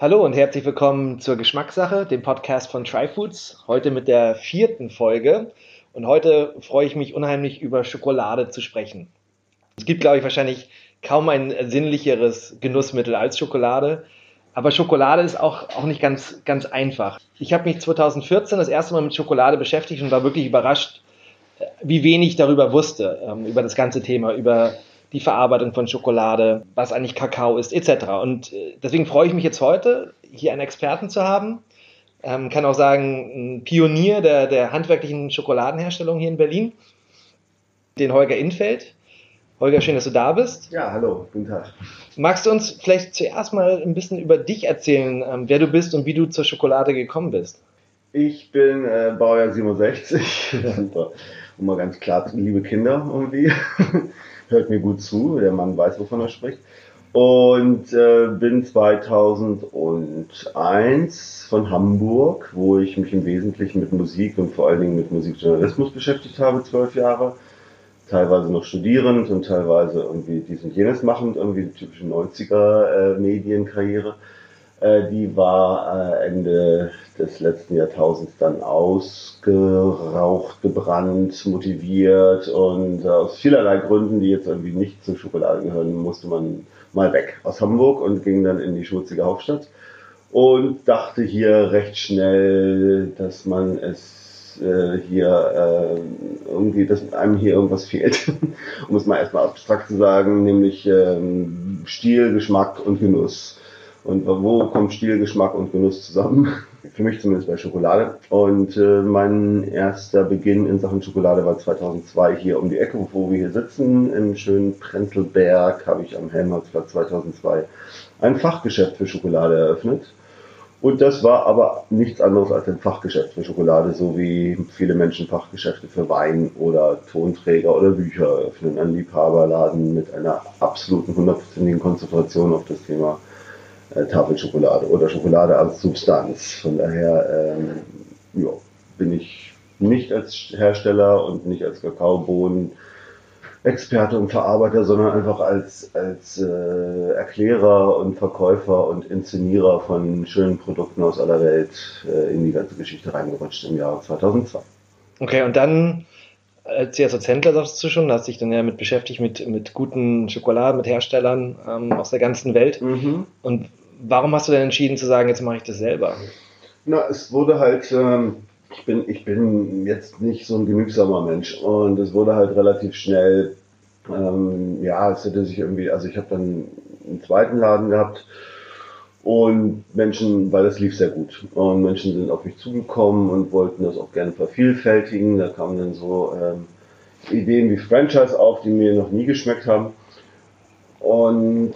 Hallo und herzlich willkommen zur Geschmackssache, dem Podcast von Tryfoods. Heute mit der vierten Folge. Und heute freue ich mich unheimlich über Schokolade zu sprechen. Es gibt, glaube ich, wahrscheinlich kaum ein sinnlicheres Genussmittel als Schokolade. Aber Schokolade ist auch, auch nicht ganz, ganz einfach. Ich habe mich 2014 das erste Mal mit Schokolade beschäftigt und war wirklich überrascht, wie wenig darüber wusste, ähm, über das ganze Thema, über die Verarbeitung von Schokolade, was eigentlich Kakao ist, etc. Und äh, deswegen freue ich mich jetzt heute, hier einen Experten zu haben. Ähm, kann auch sagen, ein Pionier der, der handwerklichen Schokoladenherstellung hier in Berlin, den Holger Infeld. Holger, schön, dass du da bist. Ja, hallo, guten Tag. Magst du uns vielleicht zuerst mal ein bisschen über dich erzählen, ähm, wer du bist und wie du zur Schokolade gekommen bist? Ich bin äh, Baujahr 67 und, äh, mal ganz klar, liebe Kinder irgendwie. hört mir gut zu, der Mann weiß, wovon er spricht. Und äh, bin 2001 von Hamburg, wo ich mich im Wesentlichen mit Musik und vor allen Dingen mit Musikjournalismus beschäftigt habe, zwölf Jahre. Teilweise noch studierend und teilweise irgendwie dies und jenes machend, irgendwie die typische 90er äh, Medienkarriere. Äh, die war äh, Ende des letzten Jahrtausends dann ausgeraucht, gebrannt, motiviert und aus vielerlei Gründen, die jetzt irgendwie nicht zur Schokolade gehören, musste man mal weg aus Hamburg und ging dann in die schmutzige Hauptstadt und dachte hier recht schnell, dass man es äh, hier äh, irgendwie, dass einem hier irgendwas fehlt, um es mal erstmal abstrakt zu sagen, nämlich ähm, Stil, Geschmack und Genuss. Und wo kommt Stil, Geschmack und Genuss zusammen? Für mich zumindest bei Schokolade. Und äh, mein erster Beginn in Sachen Schokolade war 2002 hier um die Ecke, wo wir hier sitzen. Im schönen Prenzlberg habe ich am Helmholtzplatz 2002 ein Fachgeschäft für Schokolade eröffnet. Und das war aber nichts anderes als ein Fachgeschäft für Schokolade, so wie viele Menschen Fachgeschäfte für Wein oder Tonträger oder Bücher eröffnen. Ein Liebhaberladen mit einer absoluten hundertprozentigen Konzentration auf das Thema äh, Tafelschokolade oder Schokolade als Substanz. Von daher ähm, ja, bin ich nicht als Hersteller und nicht als Kakaobohnen Experte und Verarbeiter, sondern einfach als, als äh, Erklärer und Verkäufer und Inszenierer von schönen Produkten aus aller Welt äh, in die ganze Geschichte reingerutscht im Jahr 2002. Okay, und dann, als jetzt als Händler sagst du schon, hast dich dann ja mit beschäftigt mit, mit guten Schokoladen, mit Herstellern ähm, aus der ganzen Welt. Mhm. Und warum hast du denn entschieden zu sagen, jetzt mache ich das selber? Na, es wurde halt, ähm, ich, bin, ich bin jetzt nicht so ein genügsamer Mensch und es wurde halt relativ schnell, ähm, ja, es hätte sich irgendwie, also ich habe dann einen zweiten Laden gehabt und Menschen, weil das lief sehr gut und Menschen sind auf mich zugekommen und wollten das auch gerne vervielfältigen. Da kamen dann so ähm, Ideen wie Franchise auf, die mir noch nie geschmeckt haben. Und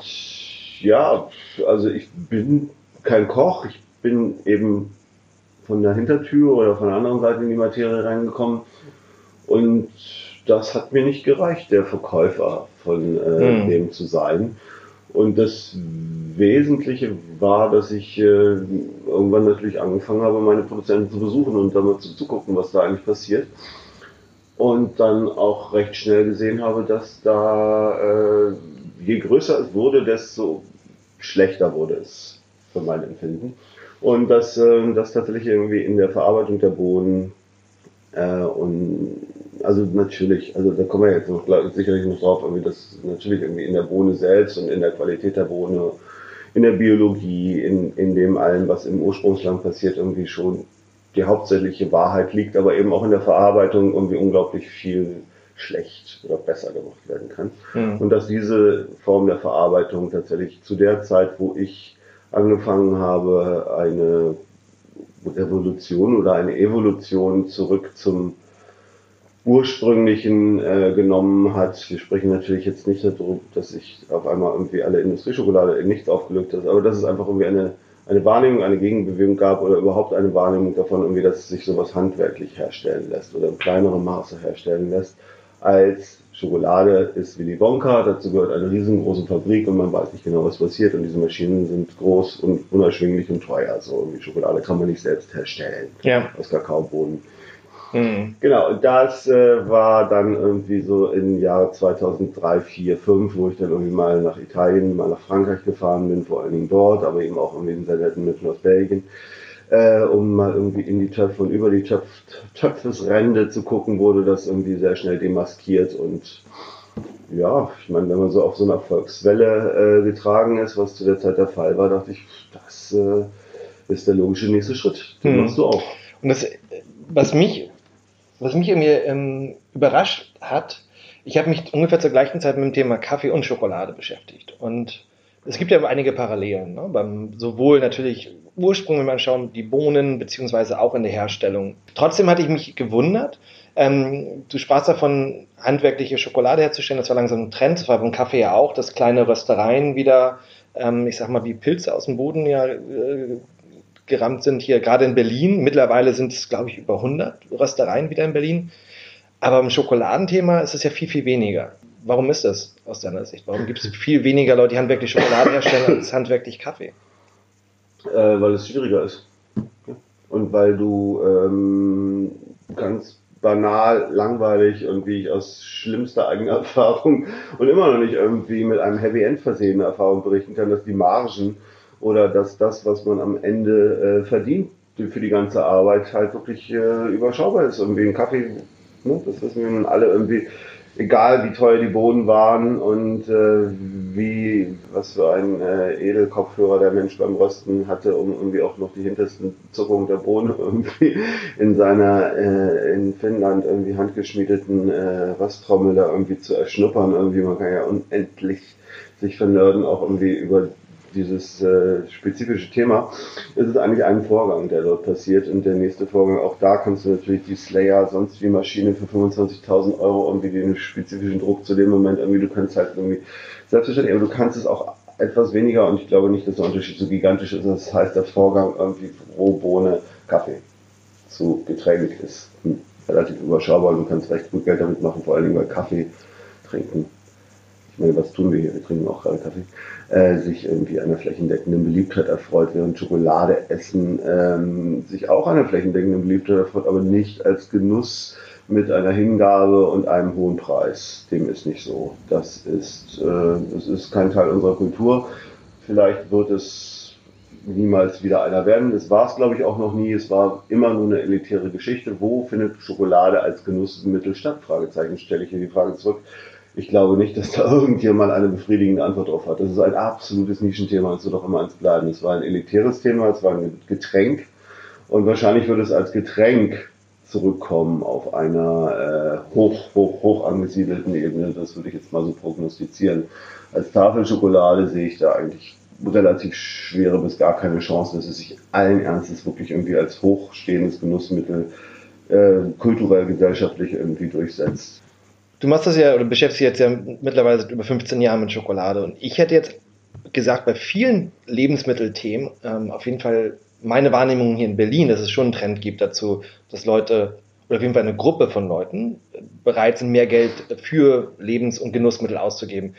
ja, also ich bin kein Koch, ich bin eben von der Hintertür oder von der anderen Seite in die Materie reingekommen und das hat mir nicht gereicht, der Verkäufer von äh, hm. dem zu sein. Und das Wesentliche war, dass ich äh, irgendwann natürlich angefangen habe, meine Produzenten zu besuchen und damit zu, zu gucken, was da eigentlich passiert. Und dann auch recht schnell gesehen habe, dass da, äh, je größer es wurde, desto schlechter wurde es für mein Empfinden. Und dass äh, das tatsächlich irgendwie in der Verarbeitung der Bohnen äh, und also natürlich, also da kommen wir jetzt noch, sicherlich noch drauf, irgendwie dass natürlich irgendwie in der Bohne selbst und in der Qualität der Bohne, in der Biologie, in, in dem allen, was im Ursprungsland passiert, irgendwie schon die hauptsächliche Wahrheit liegt, aber eben auch in der Verarbeitung irgendwie unglaublich viel schlecht oder besser gemacht werden kann. Mhm. Und dass diese Form der Verarbeitung tatsächlich zu der Zeit, wo ich angefangen habe, eine Revolution oder eine Evolution zurück zum ursprünglichen äh, genommen hat. Wir sprechen natürlich jetzt nicht darüber, dass sich auf einmal irgendwie alle Industrieschokolade in nichts aufgelöst hat, aber dass es einfach irgendwie eine, eine Wahrnehmung, eine Gegenbewegung gab oder überhaupt eine Wahrnehmung davon, irgendwie, dass sich sowas handwerklich herstellen lässt oder in kleinerem Maße herstellen lässt als Schokolade ist Willy Wonka. Dazu gehört eine riesengroße Fabrik und man weiß nicht genau, was passiert. Und diese Maschinen sind groß und unerschwinglich und teuer. Also irgendwie Schokolade kann man nicht selbst herstellen ja. aus Kakaobohnen. Mhm. Genau, und das äh, war dann irgendwie so im Jahr 2003, 4, 5, wo ich dann irgendwie mal nach Italien, mal nach Frankreich gefahren bin, vor allen Dingen dort, aber eben auch irgendwie in sehr netten Mitten aus Belgien äh, um mal irgendwie in die Töpfe und über die Töpf Töpfesrände zu gucken, wurde das irgendwie sehr schnell demaskiert und ja, ich meine, wenn man so auf so einer Erfolgswelle äh, getragen ist, was zu der Zeit der Fall war, dachte ich, das äh, ist der logische nächste Schritt. Den hm. machst du auch. Und das, was mich, was mich irgendwie ähm, überrascht hat, ich habe mich ungefähr zur gleichen Zeit mit dem Thema Kaffee und Schokolade beschäftigt. Und es gibt ja einige Parallelen. Ne? Beim, sowohl natürlich Ursprung, wenn man schauen, die Bohnen, beziehungsweise auch in der Herstellung. Trotzdem hatte ich mich gewundert, ähm, du sprachst davon, handwerkliche Schokolade herzustellen, das war langsam ein Trend, das war beim Kaffee ja auch, dass kleine Röstereien wieder, ähm, ich sag mal, wie Pilze aus dem Boden ja äh, gerammt sind, hier gerade in Berlin. Mittlerweile sind es, glaube ich, über 100 Röstereien wieder in Berlin. Aber im Schokoladenthema ist es ja viel, viel weniger. Warum ist das aus deiner Sicht? Warum gibt es viel weniger Leute, die handwerklich Schokolade herstellen, als handwerklich Kaffee? Äh, weil es schwieriger ist. Und weil du ähm, ganz banal, langweilig und wie ich aus schlimmster eigener Erfahrung und immer noch nicht irgendwie mit einem Heavy End versehene Erfahrung berichten kann, dass die Margen oder dass das, was man am Ende äh, verdient für die ganze Arbeit, halt wirklich äh, überschaubar ist. Irgendwie ein Kaffee, ne, das wissen wir nun alle irgendwie egal wie teuer die Boden waren und äh, wie, was für ein äh, Edelkopfhörer der Mensch beim Rösten hatte, um irgendwie auch noch die hintersten Zuckungen der Bohnen irgendwie in seiner äh, in Finnland irgendwie handgeschmiedeten äh, Rösttrommel da irgendwie zu erschnuppern. Irgendwie, man kann ja unendlich sich vernörden, auch irgendwie über dieses äh, spezifische Thema, ist es eigentlich ein Vorgang, der dort passiert. Und der nächste Vorgang, auch da kannst du natürlich die Slayer, sonst wie Maschine für 25.000 Euro irgendwie den spezifischen Druck zu dem Moment irgendwie, du kannst halt irgendwie, selbstverständlich, aber du kannst es auch etwas weniger und ich glaube nicht, dass der Unterschied so gigantisch ist. Das heißt, der Vorgang irgendwie Rohbohne, Kaffee zu Getränk ist relativ überschaubar. Du kannst recht gut Geld damit machen, vor allen Dingen bei Kaffee trinken ich meine, was tun wir hier? Wir trinken auch gerade Kaffee, äh, sich irgendwie einer flächendeckenden Beliebtheit erfreut, während Schokolade essen ähm, sich auch einer flächendeckenden Beliebtheit erfreut, aber nicht als Genuss mit einer Hingabe und einem hohen Preis. Dem ist nicht so. Das ist, äh, das ist kein Teil unserer Kultur. Vielleicht wird es niemals wieder einer werden. Es war es, glaube ich, auch noch nie. Es war immer nur eine elitäre Geschichte. Wo findet Schokolade als Genussmittel statt? Fragezeichen stelle ich hier die Frage zurück ich glaube nicht, dass da irgendjemand eine befriedigende Antwort drauf hat. Das ist ein absolutes Nischenthema, es wird auch immer eins bleiben. Es war ein elitäres Thema, es war ein Getränk und wahrscheinlich wird es als Getränk zurückkommen auf einer äh, hoch, hoch, hoch angesiedelten Ebene. Das würde ich jetzt mal so prognostizieren. Als Tafelschokolade sehe ich da eigentlich relativ schwere bis gar keine Chance, dass es sich allen Ernstes wirklich irgendwie als hochstehendes Genussmittel äh, kulturell, gesellschaftlich irgendwie durchsetzt du machst das ja oder beschäftigst dich jetzt ja mittlerweile seit über 15 Jahren mit Schokolade. Und ich hätte jetzt gesagt, bei vielen Lebensmittelthemen ähm, auf jeden Fall meine Wahrnehmung hier in Berlin, dass es schon einen Trend gibt dazu, dass Leute oder auf jeden Fall eine Gruppe von Leuten bereit sind, mehr Geld für Lebens- und Genussmittel auszugeben.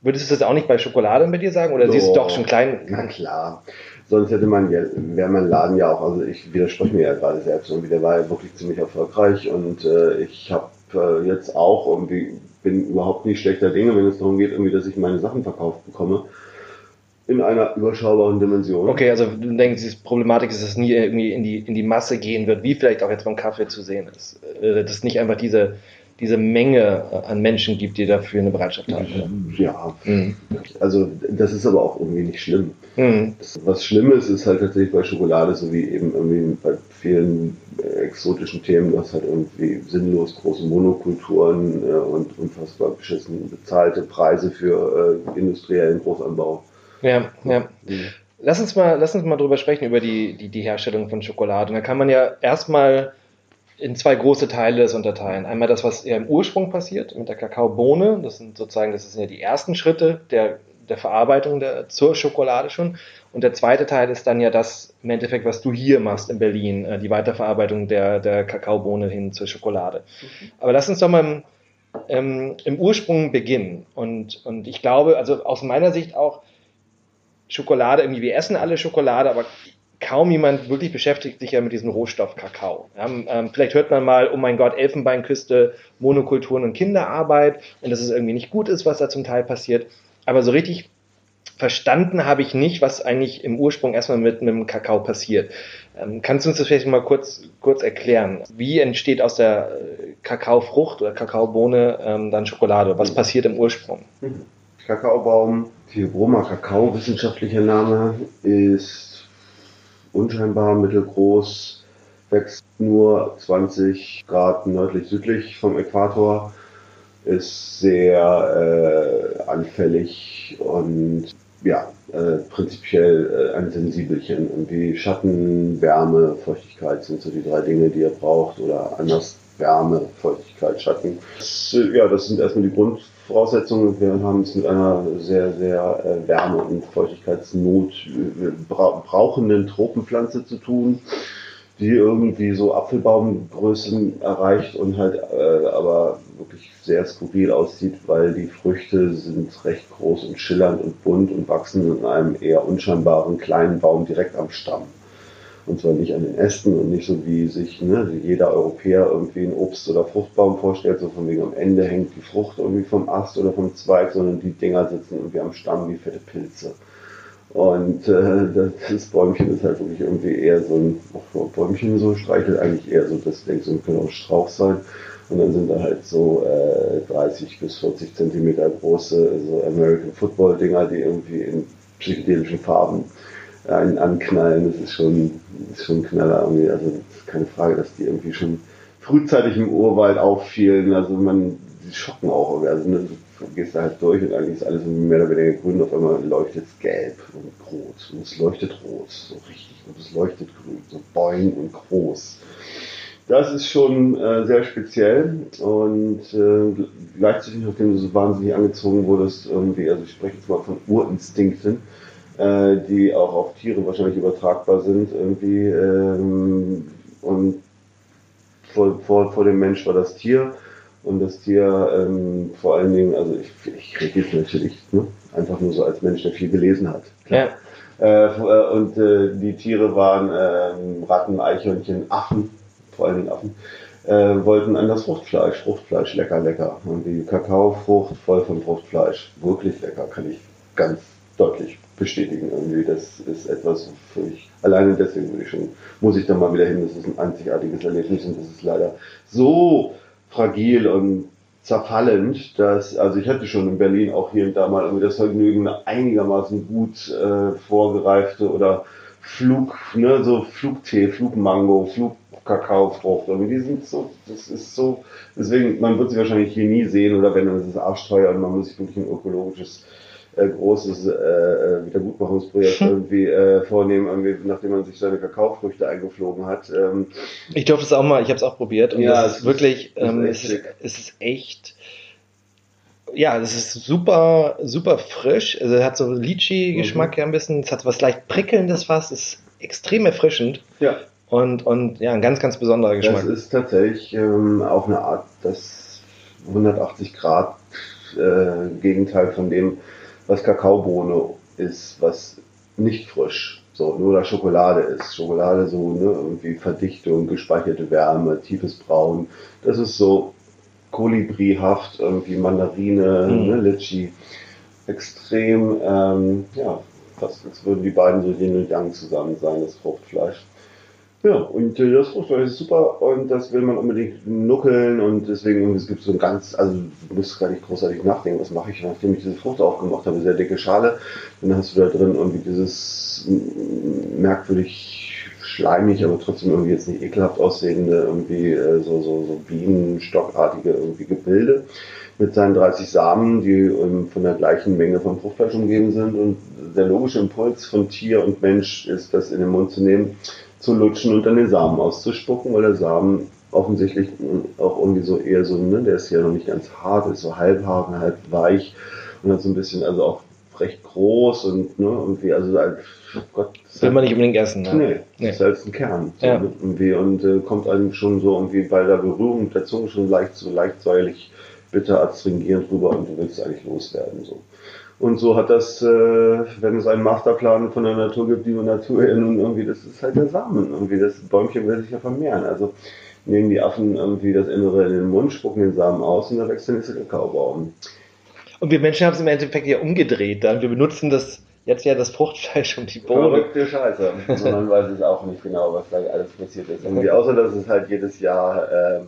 Würdest du das auch nicht bei Schokolade bei dir sagen oder so, siehst du doch schon klein? Na klar. Sonst hätte man ja, wäre mein Laden ja auch, also ich widerspreche mir ja gerade selbst irgendwie, der war ja wirklich ziemlich erfolgreich und äh, ich habe äh, jetzt auch irgendwie bin überhaupt nicht schlechter Dinge, wenn es darum geht, irgendwie, dass ich meine Sachen verkauft bekomme. In einer überschaubaren Dimension. Okay, also du denkst, die Problematik ist, dass es nie irgendwie in die, in die Masse gehen wird, wie vielleicht auch jetzt beim Kaffee zu sehen ist. Äh, dass nicht einfach diese, diese Menge an Menschen gibt, die dafür eine Bereitschaft haben. Ja, mhm. also das ist aber auch irgendwie nicht schlimm. Mhm. Was schlimm ist, ist halt tatsächlich bei Schokolade, so wie eben irgendwie bei vielen äh, exotischen Themen, du hast halt irgendwie sinnlos große Monokulturen äh, und unfassbar beschissen bezahlte Preise für äh, industriellen Großanbau. Ja, ja. Mhm. Lass uns mal, lass uns mal drüber sprechen, über die, die, die Herstellung von Schokolade. Und da kann man ja erstmal in zwei große Teile das unterteilen. Einmal das, was eher im Ursprung passiert mit der Kakaobohne. Das sind sozusagen, das sind ja die ersten Schritte der, der Verarbeitung der, zur Schokolade schon. Und der zweite Teil ist dann ja das im Endeffekt, was du hier machst in Berlin, äh, die Weiterverarbeitung der, der Kakaobohne hin zur Schokolade. Mhm. Aber lass uns doch mal im, ähm, im Ursprung beginnen. Und, und ich glaube, also aus meiner Sicht auch, Schokolade, irgendwie, wir essen alle Schokolade, aber kaum jemand wirklich beschäftigt sich ja mit diesem Rohstoff Kakao. Ja, ähm, vielleicht hört man mal, oh mein Gott, Elfenbeinküste, Monokulturen und Kinderarbeit und dass es irgendwie nicht gut ist, was da zum Teil passiert. Aber so richtig verstanden habe ich nicht, was eigentlich im Ursprung erstmal mit einem Kakao passiert. Ähm, kannst du uns das vielleicht mal kurz, kurz erklären? Wie entsteht aus der äh, Kakaofrucht oder Kakaobohne ähm, dann Schokolade? Was passiert im Ursprung? Mhm. Kakaobaum, Theobroma Kakao, wissenschaftlicher Name, ist unscheinbar mittelgroß, wächst nur 20 Grad nördlich-südlich vom Äquator, ist sehr äh, anfällig und ja, äh, prinzipiell äh, ein Sensibelchen. Irgendwie Schatten, Wärme, Feuchtigkeit sind so die drei Dinge, die er braucht. Oder anders Wärme, Feuchtigkeit, Schatten. Das, äh, ja, das sind erstmal die Grundvoraussetzungen. Wir haben es mit einer sehr, sehr äh, Wärme- und Feuchtigkeitsnot äh, bra brauchenden Tropenpflanze zu tun die irgendwie so Apfelbaumgrößen erreicht und halt äh, aber wirklich sehr skurril aussieht, weil die Früchte sind recht groß und schillernd und bunt und wachsen in einem eher unscheinbaren kleinen Baum direkt am Stamm. Und zwar nicht an den Ästen und nicht so wie sich ne, jeder Europäer irgendwie einen Obst- oder Fruchtbaum vorstellt, so von wegen am Ende hängt die Frucht irgendwie vom Ast oder vom Zweig, sondern die Dinger sitzen irgendwie am Stamm wie fette Pilze. Und äh, das Bäumchen ist halt wirklich irgendwie eher so ein auch Bäumchen so streichelt eigentlich eher so, das denkst du, könnte auch Strauch sein. Und dann sind da halt so äh, 30 bis 40 Zentimeter große so American Football Dinger, die irgendwie in psychedelischen Farben einen anknallen. Das ist schon, ist schon ein Knaller irgendwie. Also keine Frage, dass die irgendwie schon frühzeitig im Urwald auffielen. Also man, die schocken auch. Also ne, du gehst da halt durch und eigentlich ist alles mehr oder weniger grün, auf einmal leuchtet es gelb und rot und es leuchtet rot, so richtig, und es leuchtet grün, so boing und groß. Das ist schon äh, sehr speziell und äh, gleichzeitig, nachdem du so wahnsinnig angezogen wurdest, irgendwie, also ich spreche jetzt mal von Urinstinkten, äh, die auch auf Tiere wahrscheinlich übertragbar sind, irgendwie, ähm, und vor, vor, vor dem Mensch war das Tier und das Tier ähm, vor allen Dingen, also ich, ich rede jetzt natürlich ne, einfach nur so als Mensch, der viel gelesen hat. Ja. Äh, äh, und äh, die Tiere waren ähm, Ratten, Eichhörnchen, Affen, vor allen Dingen Affen, äh, wollten an das Fruchtfleisch. Fruchtfleisch, lecker, lecker. Und die Kakaofrucht voll von Fruchtfleisch. Wirklich lecker, kann ich ganz deutlich bestätigen. Irgendwie, das ist etwas für ich, alleine deswegen würde ich schon, muss ich da mal wieder hin. Das ist ein einzigartiges Erlebnis und das ist leider so fragil und zerfallend, dass, also ich hatte schon in Berlin auch hier und da mal irgendwie das Vergnügen, einigermaßen gut äh, vorgereifte oder Flug, ne, so Flugtee, Flugmango, Flugkakaofrucht, irgendwie die sind so, das ist so, deswegen, man wird sie wahrscheinlich hier nie sehen oder wenn, dann ist es arschteuer und man muss sich wirklich ein ökologisches äh, großes äh, äh, Wiedergutmachungsprojekt hm. irgendwie äh, vornehmen, nachdem man sich seine Kakaofrüchte eingeflogen hat. Ähm, ich durfte es auch mal, ich habe es auch probiert und ja, das ist wirklich, ist, ähm, es, ist, es ist echt ja, das ist super, super frisch. Also, es hat so Litchi-Geschmack mhm. ja ein bisschen. Es hat was leicht prickelndes fast. Es ist extrem erfrischend. Ja. Und, und ja, ein ganz, ganz besonderer Geschmack. Das ist tatsächlich ähm, auch eine Art, das 180 Grad äh, Gegenteil von dem, was Kakaobohne ist, was nicht frisch, so nur da Schokolade ist. Schokolade so, ne, irgendwie Verdichtung, gespeicherte Wärme, tiefes Braun. Das ist so kolibrihaft, irgendwie Mandarine, mhm. ne, Litchi. Extrem, ähm, ja, fast als würden die beiden so Yin und Yang zusammen sein, das Fruchtfleisch. Ja, und äh, das Fruchtfleisch ist super und das will man unbedingt nuckeln und deswegen, es gibt so ein ganz, also du musst gar nicht großartig nachdenken, was mache ich, nachdem ich diese Frucht aufgemacht habe, sehr dicke Schale, dann hast du da drin irgendwie dieses merkwürdig schleimig, aber trotzdem irgendwie jetzt nicht ekelhaft aussehende, irgendwie äh, so, so, so Bienenstockartige irgendwie Gebilde mit seinen 30 Samen, die ähm, von der gleichen Menge von Fruchtfleisch umgeben sind. Und der logische Impuls von Tier und Mensch ist, das in den Mund zu nehmen zu lutschen und dann den Samen auszuspucken, weil der Samen offensichtlich auch irgendwie so eher so, ne, der ist ja noch nicht ganz hart, ist so halb hart und halb weich und hat so ein bisschen, also auch recht groß und ne, irgendwie, also als oh Gott. Will man nicht unbedingt essen, ne? Nee, nee. ist halt ein Kern. So ja. irgendwie, und äh, kommt einem schon so irgendwie bei der Berührung mit der Zunge schon leicht so leicht säuerlich bitter astringierend rüber und du willst eigentlich loswerden. So. Und so hat das, äh, wenn es einen Masterplan von der Natur gibt, die Natur ja nun irgendwie, das ist halt der Samen irgendwie, das Bäumchen will sich ja vermehren. Also nehmen die Affen irgendwie das Innere in den Mund, spucken den Samen aus und da wächst der nächste Kakaobaum. Und wir Menschen haben es im Endeffekt ja umgedreht. Dann. Wir benutzen das jetzt ja das Fruchtfleisch und die Bohnen. Verrückte Scheiße. Man weiß es auch nicht genau, was da alles passiert ist. Irgendwie, außer dass es halt jedes Jahr äh,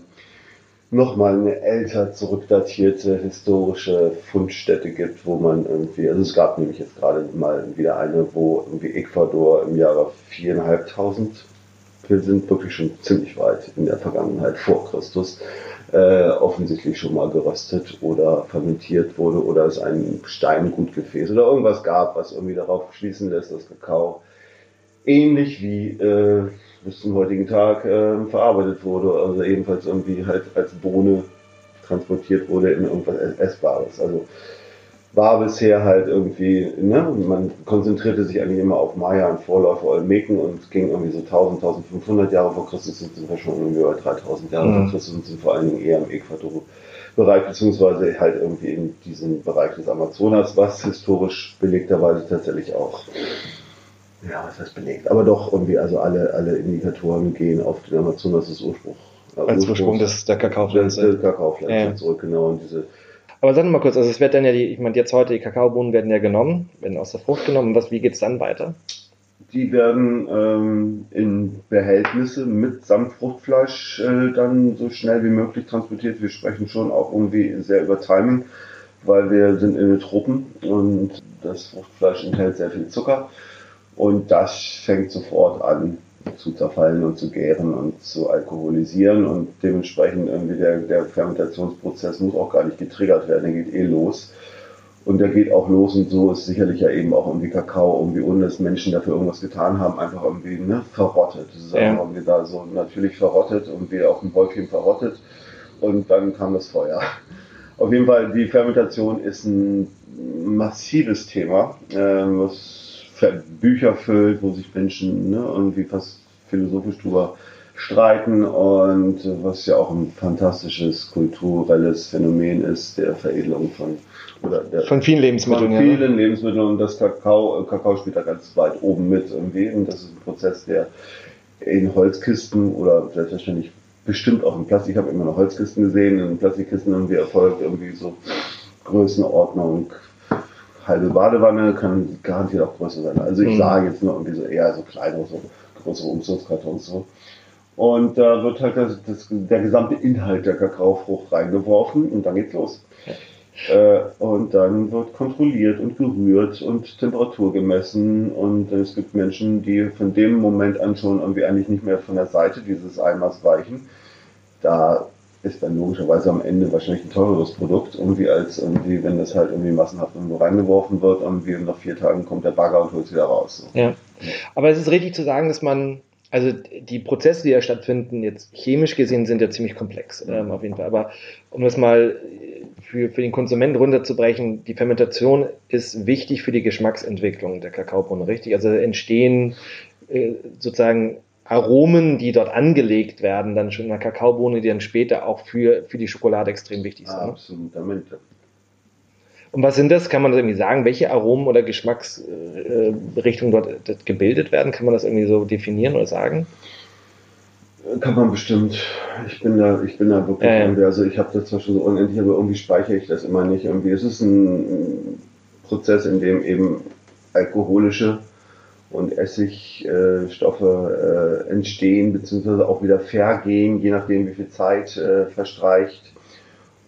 nochmal eine älter zurückdatierte historische Fundstätte gibt, wo man irgendwie, also es gab nämlich jetzt gerade mal wieder eine, wo irgendwie Ecuador im Jahre viereinhalbtausend, wir sind wirklich schon ziemlich weit in der Vergangenheit vor Christus, äh, offensichtlich schon mal geröstet oder fermentiert wurde oder es ein Steingutgefäß oder irgendwas gab, was irgendwie darauf schließen lässt, dass Kakao ähnlich wie äh, bis zum heutigen Tag äh, verarbeitet wurde, also ebenfalls irgendwie halt als Bohne transportiert wurde in irgendwas Essbares. Also war bisher halt irgendwie, ne, man konzentrierte sich eigentlich immer auf Maya und Vorläufer Olmeken und ging irgendwie so 1000, 1500 Jahre vor Christus sind wir schon irgendwie bei 3000 Jahre mhm. vor Christus und sind vor allen Dingen eher im Äquatorbereich, beziehungsweise halt irgendwie in diesem Bereich des Amazonas, was historisch belegterweise tatsächlich auch ja, was heißt belegt, aber doch irgendwie, also alle, alle Indikatoren gehen auf den Amazonas als Ursprung. Äh, als Ursprung des, der Kakaopflanze. Der Kakaopflanze ja. zurück, genau. Und diese, aber sag mal kurz, also es wird dann ja die, ich meine, jetzt heute die Kakaobohnen werden ja genommen, werden aus der Frucht genommen. Was, wie geht's dann weiter? Die werden ähm, in Behältnisse mit Fruchtfleisch äh, dann so schnell wie möglich transportiert. Wir sprechen schon auch irgendwie sehr über Timing, weil wir sind in den Truppen und das Fruchtfleisch enthält sehr viel Zucker. Und das fängt sofort an zu zerfallen und zu gären und zu alkoholisieren und dementsprechend irgendwie der, der Fermentationsprozess muss auch gar nicht getriggert werden, der geht eh los. Und der geht auch los und so ist sicherlich ja eben auch irgendwie Kakao, irgendwie ohne dass Menschen dafür irgendwas getan haben, einfach irgendwie ne, verrottet. Das ist ja. einfach irgendwie da so natürlich verrottet, irgendwie auch ein Wolfchen verrottet und dann kam das Feuer. Auf jeden Fall, die Fermentation ist ein massives Thema, äh, was Bücher füllt, wo sich Menschen ne, irgendwie fast philosophisch drüber streiten und was ja auch ein fantastisches kulturelles Phänomen ist, der Veredelung von oder der, von vielen Lebensmitteln. Von vielen ja, Lebensmitteln und das Kakao, Kakao spielt da ganz weit oben mit irgendwie und das ist ein Prozess, der in Holzkisten oder selbstverständlich bestimmt auch in Plastik, ich habe immer noch Holzkisten gesehen, in Plastikkisten irgendwie erfolgt irgendwie so Größenordnung halbe Badewanne kann garantiert auch größer sein. Also ich mhm. sage jetzt nur irgendwie so eher so kleinere, so größere Umzugskartons so. Und da wird halt das, das, der gesamte Inhalt der Kakaofrucht reingeworfen und dann geht's los. Äh, und dann wird kontrolliert und gerührt und Temperatur gemessen und es gibt Menschen, die von dem Moment an schon irgendwie eigentlich nicht mehr von der Seite dieses Eimers weichen. Da ist dann logischerweise am Ende wahrscheinlich ein teureres Produkt, irgendwie als irgendwie, wenn das halt irgendwie massenhaft irgendwo reingeworfen wird, irgendwie nach vier Tagen kommt der Bagger und holt es wieder raus. So. Ja. Aber es ist richtig zu sagen, dass man, also die Prozesse, die ja stattfinden, jetzt chemisch gesehen sind ja ziemlich komplex, ähm, auf jeden Fall. Aber um das mal für, für den Konsument runterzubrechen, die Fermentation ist wichtig für die Geschmacksentwicklung der Kakaobohne, richtig? Also entstehen äh, sozusagen Aromen, die dort angelegt werden, dann schon in der Kakaobohne, die dann später auch für, für die Schokolade extrem wichtig sind. Absolutamente. Und was sind das? Kann man das irgendwie sagen, welche Aromen oder Geschmacksrichtungen dort gebildet werden? Kann man das irgendwie so definieren oder sagen? Kann man bestimmt. Ich bin da, ich bin da wirklich, äh, also ich habe das zwar schon so unendlich, aber irgendwie speichere ich das immer nicht. Irgendwie es ist ein Prozess, in dem eben alkoholische und Essigstoffe äh, entstehen beziehungsweise auch wieder vergehen, je nachdem wie viel Zeit äh, verstreicht.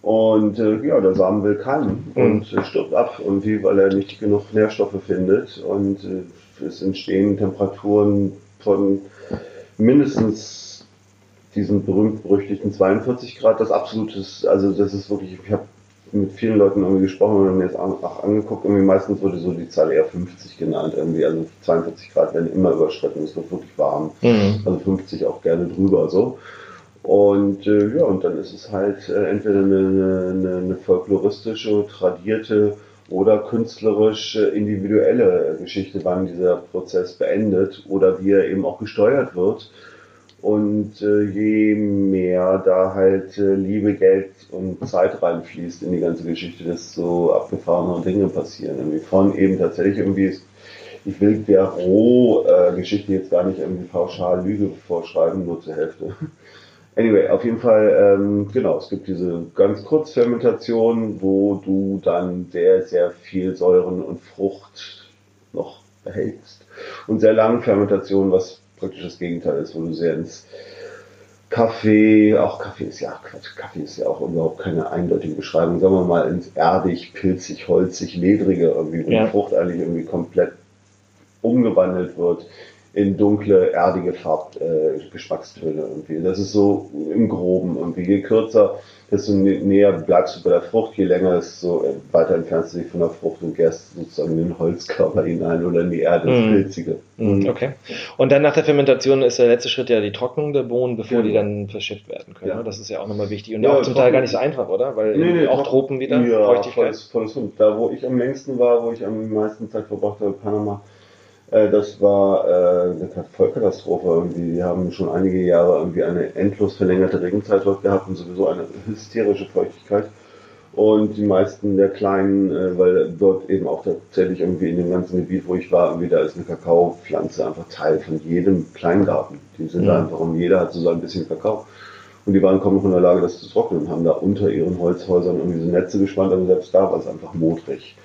Und äh, ja, der Samen will keimen mhm. und äh, stirbt ab, irgendwie, weil er nicht genug Nährstoffe findet. Und äh, es entstehen Temperaturen von mindestens diesen berühmt-berüchtigten 42 Grad. Das absolutes, also das ist wirklich, ich habe mit vielen Leuten irgendwie gesprochen und mir jetzt auch angeguckt. Irgendwie meistens wurde so die Zahl eher 50 genannt. Irgendwie, also 42 Grad werden immer überschritten. Es wird wirklich warm. Mhm. Also 50 auch gerne drüber so. Und äh, ja, und dann ist es halt äh, entweder eine, eine, eine folkloristische, tradierte oder künstlerisch individuelle Geschichte, wann dieser Prozess beendet oder wie er eben auch gesteuert wird. Und äh, je mehr da halt äh, Liebe, Geld und Zeit reinfließt in die ganze Geschichte, desto abgefahrenere Dinge passieren. Irgendwie von eben tatsächlich irgendwie ist, ich will der Roh-Geschichte jetzt gar nicht irgendwie pauschal Lüge vorschreiben, nur zur Hälfte. Anyway, auf jeden Fall, ähm, genau, es gibt diese ganz Kurzfermentation, wo du dann sehr, sehr viel Säuren und Frucht noch behältst. Und sehr lange Fermentation, was praktisch das Gegenteil ist, wo du sehr ins Kaffee, auch Kaffee ist ja Quatsch, Kaffee ist ja auch überhaupt keine eindeutige Beschreibung, sagen wir mal ins erdig, pilzig, holzig, ledrige irgendwie, wo ja. die Frucht eigentlich irgendwie komplett umgewandelt wird in dunkle, erdige Farb, äh, Geschmackstöne irgendwie. Das ist so im Groben irgendwie. Je kürzer, desto näher bleibst du bei der Frucht, je länger es so äh, weiter entfernst du dich von der Frucht und gärst sozusagen in den Holzkörper hinein oder in die Erde, das mm. Pilzige. Mm, okay. Und dann nach der Fermentation ist der letzte Schritt ja die Trocknung der Bohnen, bevor ja. die dann verschifft werden können. Ja. Das ist ja auch nochmal wichtig. Und ja, auch zum Teil gar nicht so einfach, oder? Weil nee, nee, auch Tropen wieder, ja, Feuchtigkeit. Volles, volles Da, wo ich am längsten war, wo ich am meisten Zeit verbracht habe, Panama, das war äh, eine Vollkatastrophe irgendwie. Die haben schon einige Jahre irgendwie eine endlos verlängerte Regenzeit dort gehabt und sowieso eine hysterische Feuchtigkeit. Und die meisten der kleinen, äh, weil dort eben auch tatsächlich irgendwie in dem ganzen Gebiet, wo ich war, irgendwie da ist eine Kakaopflanze einfach Teil von jedem Kleingarten. Die sind da einfach und jeder hat so ein bisschen Kakao. Und die waren kaum noch in der Lage, das zu trocknen und haben da unter ihren Holzhäusern irgendwie so Netze gespannt, aber selbst da war es einfach modrig.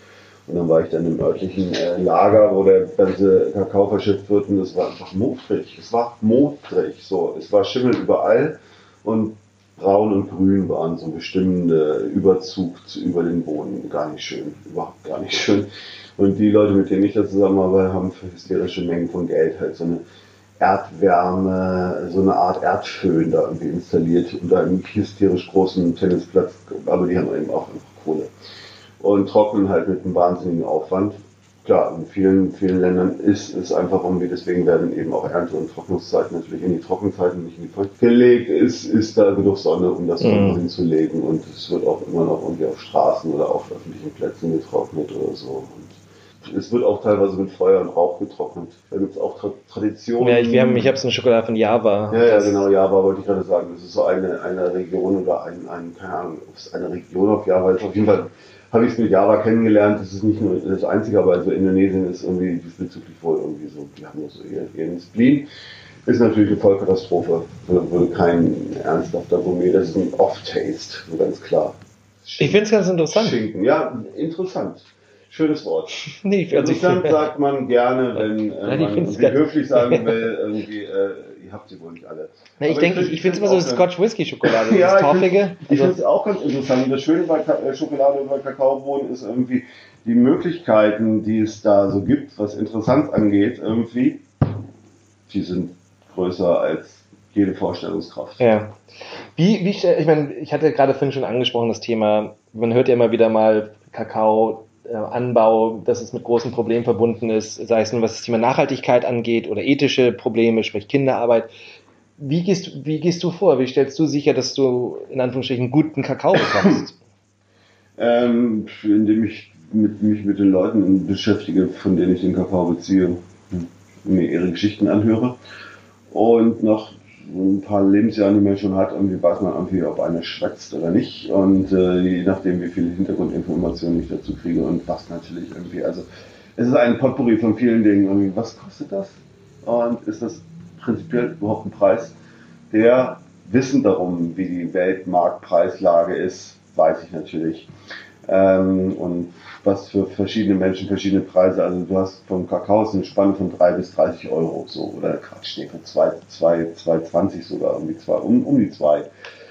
Und dann war ich dann im örtlichen äh, Lager, wo der ganze Kakao verschifft wird und es war einfach modrig. Es war modrig, so. Es war Schimmel überall und braun und grün waren so ein bestimmender Überzug zu, über den Boden. Gar nicht schön, überhaupt gar nicht schön. Und die Leute, mit denen ich da zusammenarbeite, haben für hysterische Mengen von Geld halt so eine Erdwärme, so eine Art Erdföhn da irgendwie installiert unter einem hysterisch großen Tennisplatz, aber die haben eben auch einfach Kohle und trocknen halt mit einem wahnsinnigen Aufwand. Klar, in vielen, vielen Ländern ist es einfach irgendwie, deswegen werden eben auch Ernte- und Trocknungszeiten natürlich in die Trockenzeiten, nicht in die Feucht gelegt. Ist, ist da genug Sonne, um das mhm. hinzulegen und es wird auch immer noch irgendwie auf Straßen oder auf öffentlichen Plätzen getrocknet oder so. Und es wird auch teilweise mit Feuer und Rauch getrocknet. Da gibt es auch Tra Traditionen. Ja, ich, wir haben, ich habe so eine Schokolade von Java. Ja, ja, genau, Java wollte ich gerade sagen. Das ist so eine, eine Region oder ein, ein, keine Ahnung, ob es eine Region auf Java ist. Auf jeden Fall habe ich es mit Java kennengelernt. Das ist nicht nur das Einzige, aber also Indonesien ist irgendwie diesbezüglich wohl irgendwie so, die haben ja so ihren Spleen. Ist natürlich eine Vollkatastrophe. Würde kein ernsthafter Gourmet, das ist ein Off-Taste, so ganz klar. Ich finde es ganz interessant. Schinken, ja, interessant. Schönes Wort. nee, also interessant sagt man gerne, wenn äh, man höflich sagen will, irgendwie, äh, habt sie wohl nicht alle. Na, ich denke, ich, ich finde es immer so Scotch Whisky Schokolade, ja, das Torfige. Ich finde es also auch ganz interessant. Das Schöne bei äh, Schokolade und bei Kakaobohnen ist irgendwie die Möglichkeiten, die es da so gibt, was Interessanz angeht, irgendwie, die sind größer als jede Vorstellungskraft. Ja. Wie, wie, ich meine, ich hatte gerade vorhin schon angesprochen, das Thema, man hört ja immer wieder mal Kakao, Anbau, dass es mit großen Problemen verbunden ist, sei es nun was das Thema Nachhaltigkeit angeht oder ethische Probleme, sprich Kinderarbeit. Wie gehst, wie gehst du vor? Wie stellst du sicher, dass du in Anführungsstrichen guten Kakao bekommst? ähm, indem ich mit, mich mit den Leuten beschäftige, von denen ich den Kakao beziehe, mir ihre Geschichten anhöre und noch ein paar Lebensjahre, die man schon hat, irgendwie weiß man irgendwie, ob einer schwätzt oder nicht. Und äh, je nachdem, wie viele Hintergrundinformationen ich dazu kriege und was natürlich irgendwie, also es ist ein Potpourri von vielen Dingen. Irgendwie, was kostet das? Und ist das prinzipiell überhaupt ein Preis? Der Wissen darum, wie die Weltmarktpreislage ist, weiß ich natürlich. Ähm, und was für verschiedene Menschen verschiedene Preise. Also du hast vom Kakao eine Spanne von 3 bis 30 Euro so oder Quatsch, nee, von 2, 2, 2,20 sogar, irgendwie zwei, um, um die 2.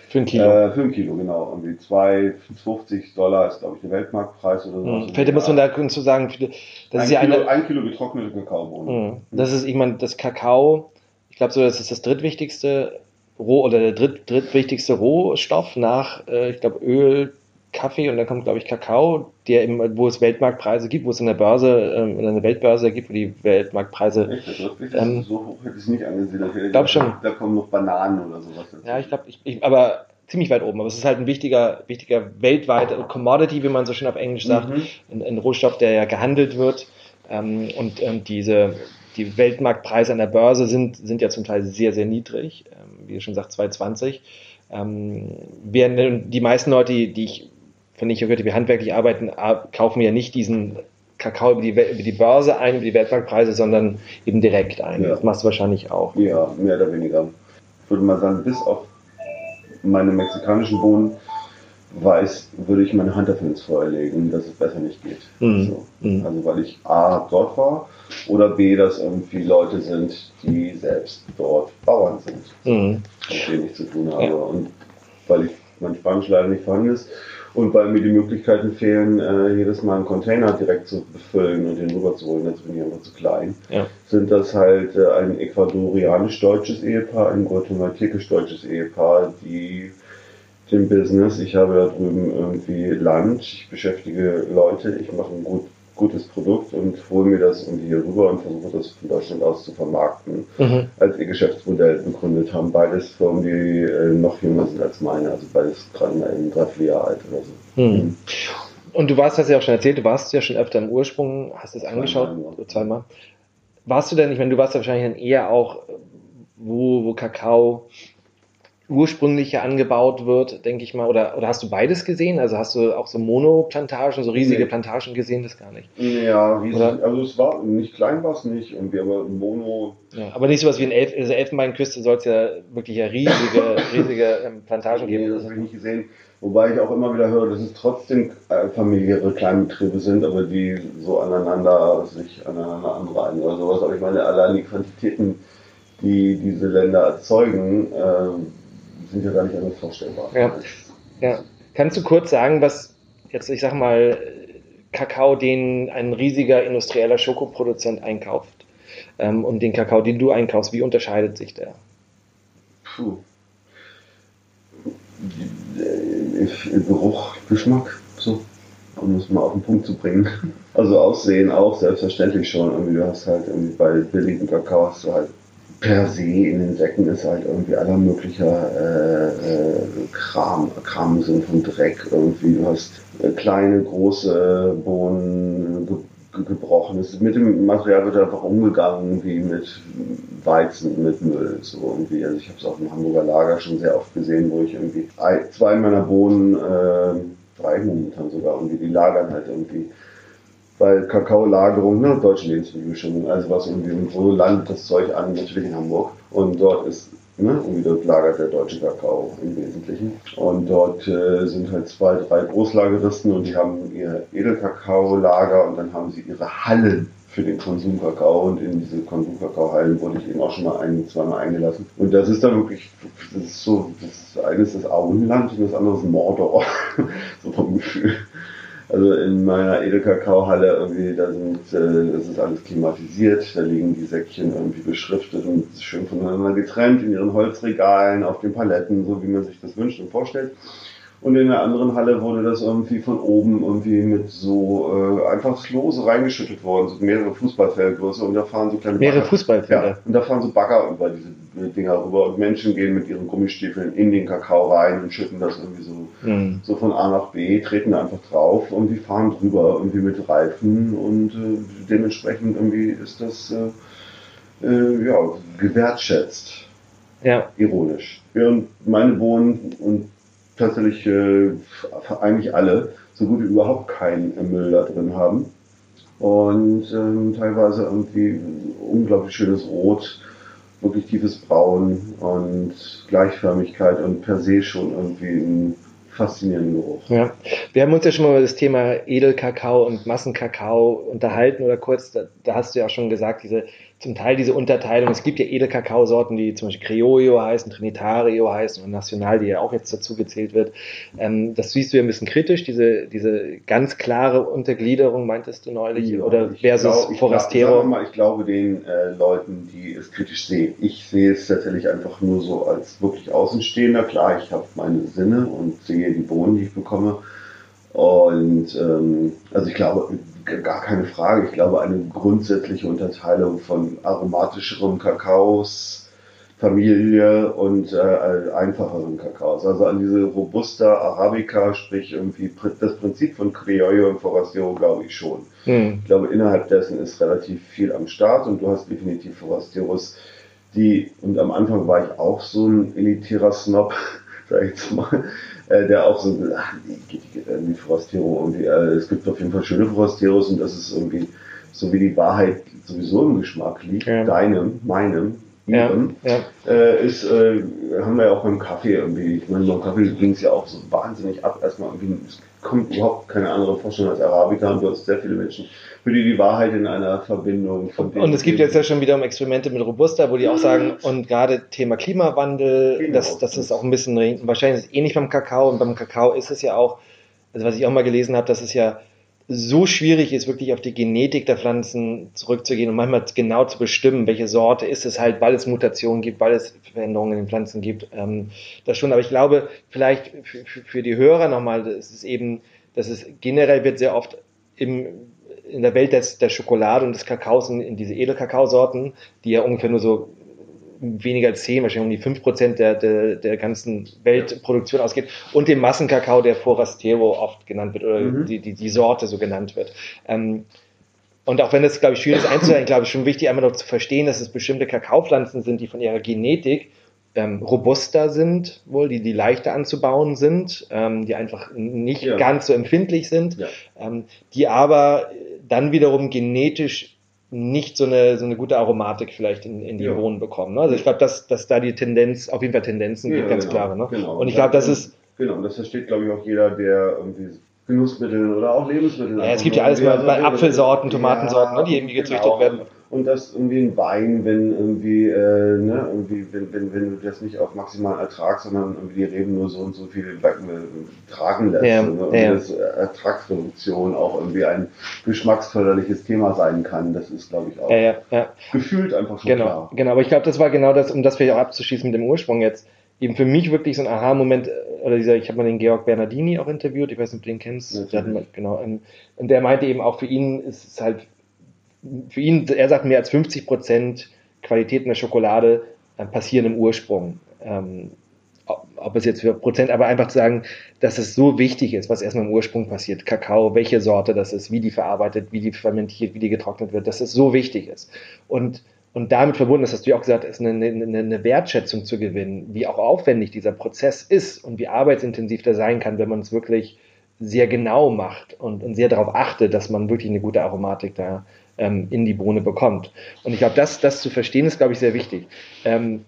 Für ein Kilo. Äh, für ein Kilo, genau. Irgendwie 2,50 Dollar ist, glaube ich, der Weltmarktpreis oder so. Mhm. Vielleicht muss man da zu sagen, das ein ist ja Kilo, eine. Ein Kilo getrocknete Kakaobohnen. Mhm. Das ist, ich meine, das Kakao, ich glaube so, das ist das drittwichtigste Roh oder der dritt, drittwichtigste Rohstoff nach, äh, ich glaube, Öl, Kaffee und dann kommt, glaube ich, Kakao, der im, wo es Weltmarktpreise gibt, wo es in der Börse, ähm, in einer Weltbörse gibt, wo die Weltmarktpreise. Echt? Das ähm, so hoch hätte ich es nicht angesehen. Ich glaube schon. Da kommen noch Bananen oder sowas. Dazu. Ja, ich glaube, ich, ich, aber ziemlich weit oben. Aber es ist halt ein wichtiger, wichtiger weltweiter Commodity, wie man so schön auf Englisch sagt, mhm. ein, ein, Rohstoff, der ja gehandelt wird. Ähm, und ähm, diese die Weltmarktpreise an der Börse sind, sind ja zum Teil sehr, sehr niedrig, ähm, wie du schon sagt, 220. Ähm, während die meisten Leute, die, die ich, von ich habe, die handwerklich arbeiten, kaufen ja nicht diesen Kakao über die, über die Börse ein, über die Weltmarktpreise, sondern eben direkt ein. Ja. Das machst du wahrscheinlich auch. Ja, mehr oder weniger. Ich würde mal sagen, bis auf meine mexikanischen Bohnen weiß, würde ich meine Hand dafür ins Feuer legen, dass es besser nicht geht. Mhm. So. Mhm. Also weil ich A dort war oder B, dass irgendwie Leute sind, die selbst dort Bauern sind, mhm. mit denen ich zu tun habe. Ja. Und weil ich mein Spanisch leider nicht vorhanden ist und weil mir die Möglichkeiten fehlen, äh, jedes Mal einen Container direkt zu befüllen und den rüberzuholen, dazu bin ich einfach zu klein, ja. sind das halt äh, ein ecuadorianisch-deutsches Ehepaar, ein guatemaltekisch-deutsches Ehepaar, die dem Business. Ich habe da drüben irgendwie Land, ich beschäftige Leute, ich mache ein gut, gutes Produkt und hole mir das irgendwie hier rüber und versuche das von Deutschland aus zu vermarkten, mhm. als ihr Geschäftsmodell begründet haben. Beides Firmen, die äh, noch jünger sind als meine, also beides gerade mal ein Dreivierteljahr alt oder so. Mhm. Mhm. Und du warst, hast ja auch schon erzählt, du warst ja schon öfter im Ursprung, hast es angeschaut, zweimal. zweimal. Warst du denn, ich meine, du warst ja wahrscheinlich dann eher auch, wo, wo Kakao ursprünglich angebaut wird, denke ich mal. Oder, oder hast du beides gesehen? Also hast du auch so Monoplantagen, so riesige nee. Plantagen gesehen? Das gar nicht. Ja, riesig. Oder? Also es war nicht klein war es nicht, irgendwie, aber Mono. Ja, aber nicht so was wie in Elf, also Elfenbeinküste soll es ja wirklich ja riesige, riesige ähm, Plantagen geben. Nee, das habe ich nicht gesehen. Wobei ich auch immer wieder höre, dass es trotzdem äh, familiäre Kleinbetriebe sind, aber die so aneinander sich aneinander anreihen oder sowas. Aber ich meine, allein die Quantitäten, die diese Länder erzeugen, äh, sind ja gar nicht anders vorstellbar. Ja. ja. Kannst du kurz sagen, was jetzt, ich sag mal, Kakao, den ein riesiger industrieller Schokoproduzent einkauft ähm, und den Kakao, den du einkaufst, wie unterscheidet sich der? Puh. Geruch, Geschmack, so, um es mal auf den Punkt zu bringen. Also Aussehen auch, selbstverständlich schon. Irgendwie, du hast halt irgendwie bei billigen Kakao hast du halt per se in den Säcken ist halt irgendwie aller möglicher äh, äh, Kram, Kram sind von Dreck irgendwie. Du hast äh, kleine, große Bohnen, ge gebrochen. Es, mit dem Material wird einfach umgegangen wie mit Weizen, mit Müll. So irgendwie. Also ich habe es auf dem Hamburger Lager schon sehr oft gesehen, wo ich irgendwie zwei meiner Bohnen, äh, drei momentan sogar, irgendwie die lagern halt irgendwie bei Kakaolagerung, ne, deutsche Lebensmittelbestimmung, also was irgendwie, wo landet das Zeug an, natürlich in Hamburg. Und dort ist, ne, irgendwie dort lagert der deutsche Kakao im Wesentlichen. Und dort äh, sind halt zwei, drei Großlageristen und die haben ihr Edelkakaolager und dann haben sie ihre Hallen für den Konsumkakao und in diese Konsumkakaohallen wurde ich eben auch schon mal ein, zweimal eingelassen. Und das ist dann wirklich, das ist so, das eine ist das Auenland und das andere ist Mordor, so vom Gefühl. Also in meiner Edelkakaohalle irgendwie, da sind, äh, das ist alles klimatisiert, da liegen die Säckchen irgendwie beschriftet und schön voneinander getrennt in ihren Holzregalen, auf den Paletten, so wie man sich das wünscht und vorstellt. Und in der anderen Halle wurde das irgendwie von oben irgendwie mit so äh, einfach lose reingeschüttet worden, so mehrere Fußballfeldgröße und da fahren so kleine Mehrere Fußballfelder. Ja, und da fahren so Bagger über diese Dinger rüber und Menschen gehen mit ihren Gummistiefeln in den Kakao rein und schütten das irgendwie so, mhm. so von A nach B, treten da einfach drauf und die fahren drüber irgendwie mit Reifen und äh, dementsprechend irgendwie ist das äh, äh, ja, gewertschätzt. Ja. Ironisch. Während meine Bohnen und tatsächlich äh, eigentlich alle so gut wie überhaupt keinen Müll da drin haben. Und ähm, teilweise irgendwie unglaublich schönes Rot, wirklich tiefes Braun und Gleichförmigkeit und per se schon irgendwie ein faszinierenden Geruch. Ja, wir haben uns ja schon mal über das Thema Edelkakao und Massenkakao unterhalten oder kurz, da, da hast du ja auch schon gesagt, diese zum Teil diese Unterteilung. Es gibt ja Edelkakaosorten, die zum Beispiel Criollo heißen, Trinitario heißen und National, die ja auch jetzt dazu gezählt wird. Ähm, das siehst du ja ein bisschen kritisch, diese, diese ganz klare Untergliederung, meintest du neulich, ja, oder versus glaub, Forastero? Ich, glaub, ich glaube den äh, Leuten, die es kritisch sehen. Ich sehe es tatsächlich einfach nur so als wirklich Außenstehender. Klar, ich habe meine Sinne und sehe die Bohnen, die ich bekomme. Und ähm, also ich glaube, gar keine Frage. Ich glaube, eine grundsätzliche Unterteilung von aromatischerem Kakaos, Familie und äh, einfacheren Kakaos. Also an diese Robusta Arabica, sprich irgendwie das Prinzip von Criollo und Forastero, glaube ich schon. Mhm. Ich glaube, innerhalb dessen ist relativ viel am Start und du hast definitiv Forasteros, die, und am Anfang war ich auch so ein elitärer Snob, sag ich jetzt mal, äh, der auch so, ach, die, die, die Forastero irgendwie, äh, es gibt auf jeden Fall schöne Forasteros und das ist irgendwie so wie die Wahrheit sowieso im Geschmack liegt, ja. deinem, meinem, ja, ja. Äh, ist, äh, haben wir ja auch beim Kaffee irgendwie. Ich meine, beim Kaffee ging es ja auch so wahnsinnig ab. Erstmal irgendwie, kommt überhaupt keine andere Vorstellung als Arabica und du hast sehr viele Menschen, für die die Wahrheit in einer Verbindung von Und es gibt jetzt ja schon wieder Experimente mit Robusta, wo die auch sagen, und gerade Thema Klimawandel, genau. das, das ist auch ein bisschen, wahrscheinlich ist es ähnlich beim Kakao und beim Kakao ist es ja auch, also was ich auch mal gelesen habe, dass es ja so schwierig ist, wirklich auf die Genetik der Pflanzen zurückzugehen und manchmal genau zu bestimmen, welche Sorte ist es halt, weil es Mutationen gibt, weil es Veränderungen in den Pflanzen gibt. Ähm, das schon, aber ich glaube, vielleicht für, für die Hörer nochmal, das ist eben, dass es generell wird sehr oft im, in der Welt des, der Schokolade und des Kakaos in, in diese Edelkakaosorten, die ja ungefähr nur so weniger als 10, wahrscheinlich um die 5 Prozent der, der, der ganzen Weltproduktion ausgeht und dem Massenkakao, der Forastero oft genannt wird oder mhm. die, die, die Sorte so genannt wird. Ähm, und auch wenn das, glaube ich, schwierig ist einzuhalten, glaube ich, schon wichtig, einmal noch zu verstehen, dass es bestimmte Kakaopflanzen sind, die von ihrer Genetik ähm, robuster sind, wohl, die, die leichter anzubauen sind, ähm, die einfach nicht ja. ganz so empfindlich sind, ja. ähm, die aber dann wiederum genetisch nicht so eine, so eine gute Aromatik vielleicht in, in die ja. Bohnen bekommen. Ne? Also ich glaube, dass, dass da die Tendenz, auf jeden Fall Tendenzen ja, gibt, ganz genau, klare. Ne? Genau. Und ich glaube, das ist. Genau, und das versteht, glaube ich, auch jeder, der irgendwie Genussmittel oder auch Lebensmittel. Ja, es gibt ja alles mal bei Apfelsorten, Tomatensorten, ja, ne, die irgendwie gezüchtet genau. werden und das irgendwie ein Wein, wenn irgendwie, äh, ne, irgendwie, wenn, wenn, wenn du das nicht auf maximalen Ertrag, sondern irgendwie die Reben nur so und so viel äh, tragen lässt. Ja, ne, und ja. dass Ertragsreduktion auch irgendwie ein geschmacksförderliches Thema sein kann, das ist, glaube ich, auch ja, ja, gefühlt einfach schon genau, klar. Genau, aber ich glaube, das war genau das, um das vielleicht auch abzuschließen mit dem Ursprung jetzt, eben für mich wirklich so ein Aha-Moment, äh, oder dieser, ich habe mal den Georg Bernardini auch interviewt, ich weiß nicht, ob du den kennst, der genau, und der meinte eben auch, für ihn ist es halt für ihn, er sagt mehr als 50 Prozent Qualität in der Schokolade äh, passieren im Ursprung. Ähm, ob es jetzt für Prozent, aber einfach zu sagen, dass es so wichtig ist, was erstmal im Ursprung passiert. Kakao, welche Sorte das ist, wie die verarbeitet, wie die fermentiert, wie die getrocknet wird, dass es so wichtig ist. Und, und damit verbunden, das hast du ja auch gesagt, ist eine, eine, eine Wertschätzung zu gewinnen, wie auch aufwendig dieser Prozess ist und wie arbeitsintensiv der sein kann, wenn man es wirklich sehr genau macht und, und sehr darauf achtet, dass man wirklich eine gute Aromatik da ähm, in die Bohne bekommt. Und ich glaube, das, das zu verstehen, ist, glaube ich, sehr wichtig. Ähm,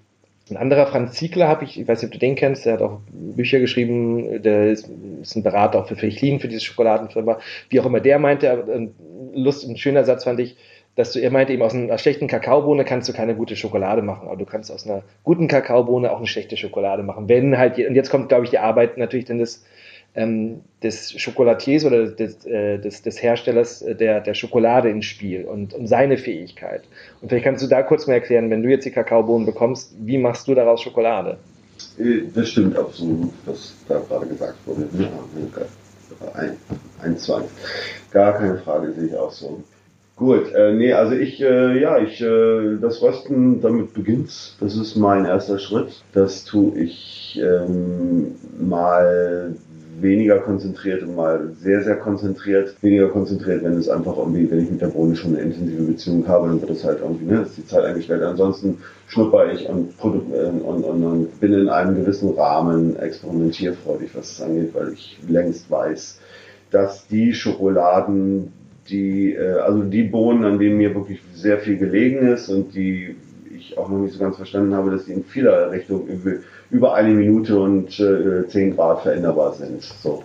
ein anderer Franz Ziegler habe ich, ich weiß nicht, ob du den kennst, der hat auch Bücher geschrieben, der ist, ein Berater auch für Fechlin, für diese Schokoladenfirma, wie auch immer, der meinte, ein, Lust, ein schöner Satz fand ich, dass du, er meinte eben, aus einer schlechten Kakaobohne kannst du keine gute Schokolade machen, aber du kannst aus einer guten Kakaobohne auch eine schlechte Schokolade machen. Wenn halt, und jetzt kommt, glaube ich, die Arbeit natürlich dann des, ähm, des Schokolatiers oder des, äh, des, des Herstellers äh, der, der Schokolade ins Spiel und um seine Fähigkeit. Und vielleicht kannst du da kurz mal erklären, wenn du jetzt die Kakaobohnen bekommst, wie machst du daraus Schokolade? Äh, das stimmt absolut, was da gerade gesagt wurde. Ein, ein, zwei. Gar keine Frage, sehe ich auch so. Gut, äh, nee, also ich, äh, ja, ich, äh, das Rösten, damit beginnt's. Das ist mein erster Schritt. Das tue ich ähm, mal weniger konzentriert und mal sehr, sehr konzentriert. Weniger konzentriert, wenn es einfach irgendwie, wenn ich mit der Bohne schon eine intensive Beziehung habe, dann wird es halt irgendwie, ne, ist die Zeit eingestellt. Ansonsten schnupper ich und, äh, und, und, und bin in einem gewissen Rahmen experimentierfreudig, was es angeht, weil ich längst weiß, dass die Schokoladen, die, äh, also die Bohnen, an denen mir wirklich sehr viel gelegen ist und die ich auch noch nicht so ganz verstanden habe, dass die in vieler Richtung über eine Minute und äh, 10 Grad veränderbar sind. So